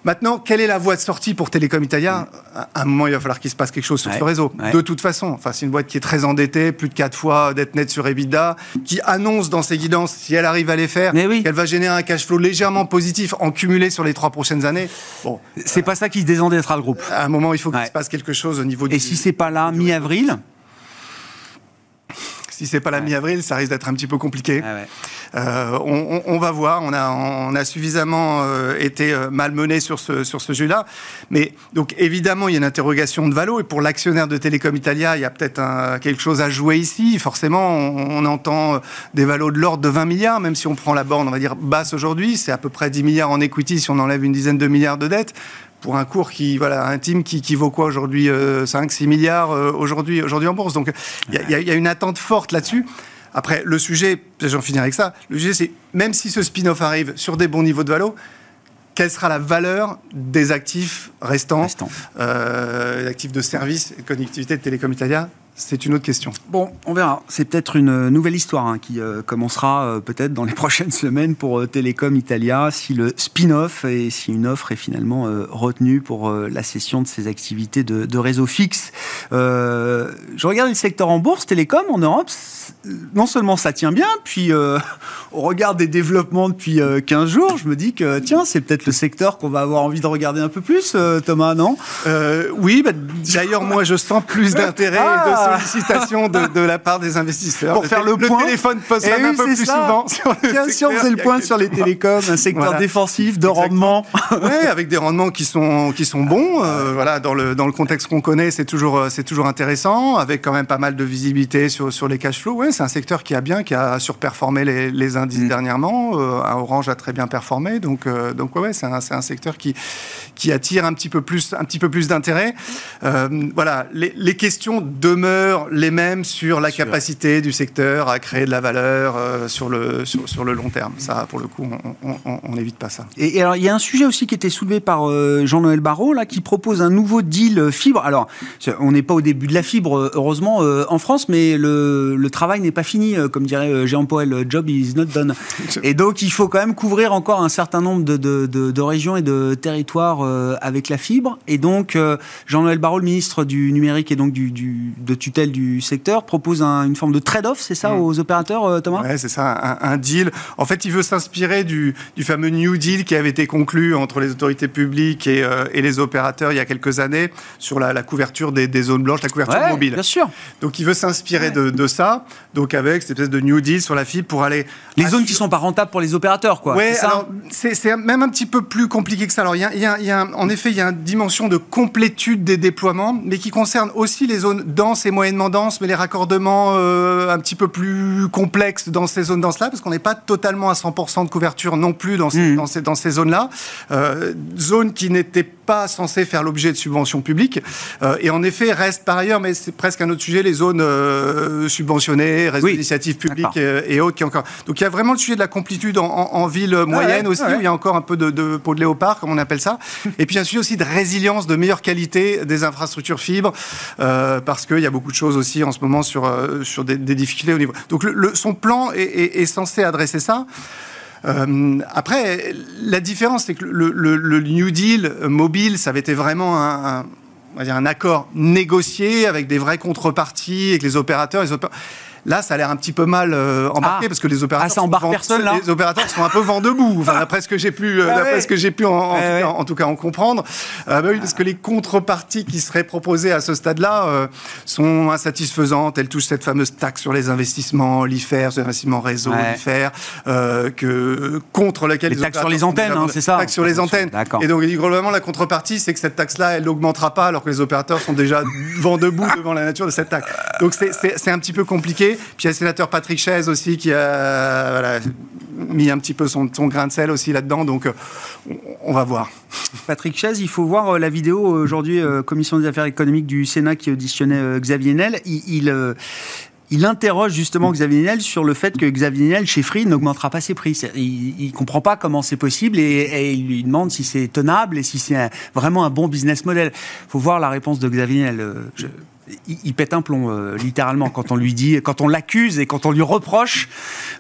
Maintenant, quelle est la voie de sortie pour Télécom Italia À un moment, il va falloir qu'il se passe quelque chose sur ce réseau. De toute façon, enfin, c'est une boîte qui est très endettée, plus de 4 fois d'être nette sur EBITDA, qui annonce dans ses guidances, si elle arrive à les faire, qu'elle va générer un cash flow légèrement positif en cumulé sur les trois prochaines années. Bon, c'est pas ça qui désendettera le groupe. À un moment, il faut qu'il se passe quelque chose au niveau. Et si c'est pas là, mi-avril si c'est pas la mi-avril, ça risque d'être un petit peu compliqué. Ah euh, on, va voir. On a, on a suffisamment euh, été euh, malmené sur ce, sur ce jeu-là. Mais donc, évidemment, il y a une interrogation de Valo. Et pour l'actionnaire de Telecom Italia, il y a peut-être quelque chose à jouer ici. Forcément, on, entend des valos de l'ordre de 20 milliards, même si on prend la borne, on va dire, basse aujourd'hui. C'est à peu près 10 milliards en equity si on enlève une dizaine de milliards de dettes pour un cours qui, voilà, team qui, qui vaut quoi aujourd'hui 5, 6 milliards aujourd'hui, aujourd'hui en bourse. Donc, il y, y, a une attente forte là-dessus. Après, le sujet, j'en finirai avec ça, le sujet c'est, même si ce spin-off arrive sur des bons niveaux de valo, quelle sera la valeur des actifs restants, euh, actifs de service et de connectivité de Télécom Italia c'est une autre question. Bon, on verra. C'est peut-être une nouvelle histoire hein, qui euh, commencera euh, peut-être dans les prochaines semaines pour Telecom Italia, si le spin-off et si une offre est finalement retenue pour la cession de ses activités de, de réseau fixe. je regarde le secteur en bourse, Télécom en Europe, non seulement ça tient bien, puis au regard des développements depuis 15 jours, je me dis que tiens, c'est peut-être le secteur qu'on va avoir envie de regarder un peu plus, Thomas, non? Oui, bah, d'ailleurs, moi je sens plus d'intérêt et de ah. Sollicitations de, la part des investisseurs. Pour faire le, point. Le téléphone pose eh un peu plus souvent sur le Bien sûr, c'est le point sur les télécoms, un secteur défensif de rendement. oui, avec des rendements qui sont, qui sont bons. Euh, voilà, dans le, dans le contexte qu'on connaît, c'est toujours, euh, c'est toujours intéressant, avec quand même pas mal de visibilité sur, sur les cash flows. Ouais, c'est un secteur qui a bien, qui a surperformé les, les indices mm. dernièrement. Euh, Orange a très bien performé. Donc, donc ouais, c'est un, un, secteur qui, qui attire un petit peu plus, un petit peu plus d'intérêt. voilà, les, les questions demeurent les mêmes sur la capacité du secteur à créer de la valeur euh, sur, le, sur, le long terme. Ça, pour le coup, on n'évite pas ça. Et, alors, il y a un sujet aussi qui était soulevé par euh, Jean-Noël Barrot, là, qui propose un nouveau deal fibre. Alors, on n'est pas au début de la fibre, euh, heureusement, en France, mais le, le travail n'est pas fini, comme dirait Jean-Paul, job is not done. Et donc, il faut quand même couvrir encore un certain nombre de, de, de, régions et de territoires avec la fibre. Et donc, Jean-Noël Barrot, le ministre du numérique et donc du, du de tutelle du secteur, propose une forme de trade-off, c'est ça, mm. aux opérateurs, euh, Thomas? Oui, c'est ça, un, deal. En fait, il veut s'inspirer du, fameux New Deal qui avait été conclu entre les autorités publiques et, euh, les opérateurs il y a quelques années sur la, couverture des, zones blanches, la couverture mobile. Bien sûr. Donc, il veut s'inspirer de, ça, donc avec cette espèce de New Deal sur la fibre pour aller. Les zones qui sont pas rentables pour les opérateurs, quoi. Oui, c'est même un petit peu plus compliqué que ça. Alors, il y a, en effet, il y a une dimension de complétude des déploiements, mais qui concerne aussi les zones denses et moyennement denses, mais les raccordements euh, un petit peu plus complexes dans ces zones denses-là, parce qu'on n'est pas totalement à 100% de couverture non plus dans ces, mmh. dans ces, zones-là. Euh, zones qui n'étaient pas censées faire l'objet de subventions publiques. Euh, et en effet, reste par ailleurs, mais c'est presque un autre sujet, les zones subventionnées, réseaux d'initiatives publiques et, autres. Qui encore... Donc il y a vraiment le sujet de la complétude en, ville moyenne aussi, où il y a encore un peu de, de, peau de léopard, comme on appelle ça. et puis un sujet aussi de résilience, de meilleure qualité des infrastructures fibres, parce qu'il y a beaucoup de choses aussi en ce moment sur, euh, sur des, difficultés au niveau. Donc le, son plan est, censé adresser ça. Euh, après, la différence, c'est que le, New Deal mobile, ça avait été vraiment un, on va dire un accord négocié avec des vraies contreparties, avec les opérateurs. Les opérateurs Là, ça a l'air un petit peu mal euh, embarqué ah. parce que les opérateurs, ah, sont personne, là les opérateurs sont un peu vent debout. Enfin, d'après ce que j'ai pu, euh, ah ce que j'ai pu en, tout cas, en comprendre. Euh, bah oui, parce que les contreparties qui seraient proposées à ce stade-là sont insatisfaisantes. Elles touchent cette fameuse taxe sur les investissements, l'IFER, sur les investissements réseau, l'IFER, que contre laquelle les, taxes sur les antennes, hein, c'est ça. Taxes sur les antennes. Et donc, globalement, la contrepartie, c'est que cette taxe-là, elle n'augmentera pas alors que les opérateurs sont déjà vent debout devant la nature de cette taxe. Donc, c'est un petit peu compliqué. Puis il y a le sénateur Patrick Chaise aussi qui a mis un petit peu son, grain de sel aussi là-dedans. Donc euh, on va voir. Patrick Chaise, il faut voir euh, la vidéo aujourd'hui, euh, Commission des affaires économiques du Sénat qui auditionnait Xavier Niel. Il, il, interroge justement Xavier Niel sur le fait que Xavier Niel, chez Free, n'augmentera pas ses prix. Il ne comprend pas comment c'est possible et, il lui demande si c'est tenable et si c'est vraiment un bon business model. Il faut voir la réponse de Xavier Niel il, pète un plomb, euh, littéralement, quand on lui dit, quand on l'accuse et quand on lui reproche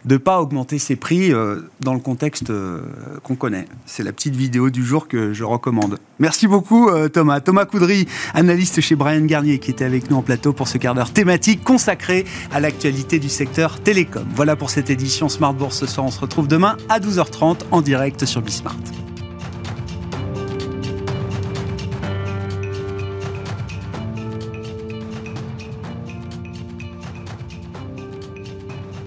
de ne pas augmenter ses prix euh, dans le contexte euh, qu'on connaît. C'est la petite vidéo du jour que je recommande. Merci beaucoup, Thomas. Thomas Coudry, analyste chez Brian Garnier, qui était avec nous en plateau pour ce quart d'heure thématique consacré à l'actualité du secteur télécom. Voilà pour cette édition Smart Bourse ce soir. On se retrouve demain à 12h30 en direct sur Bismart.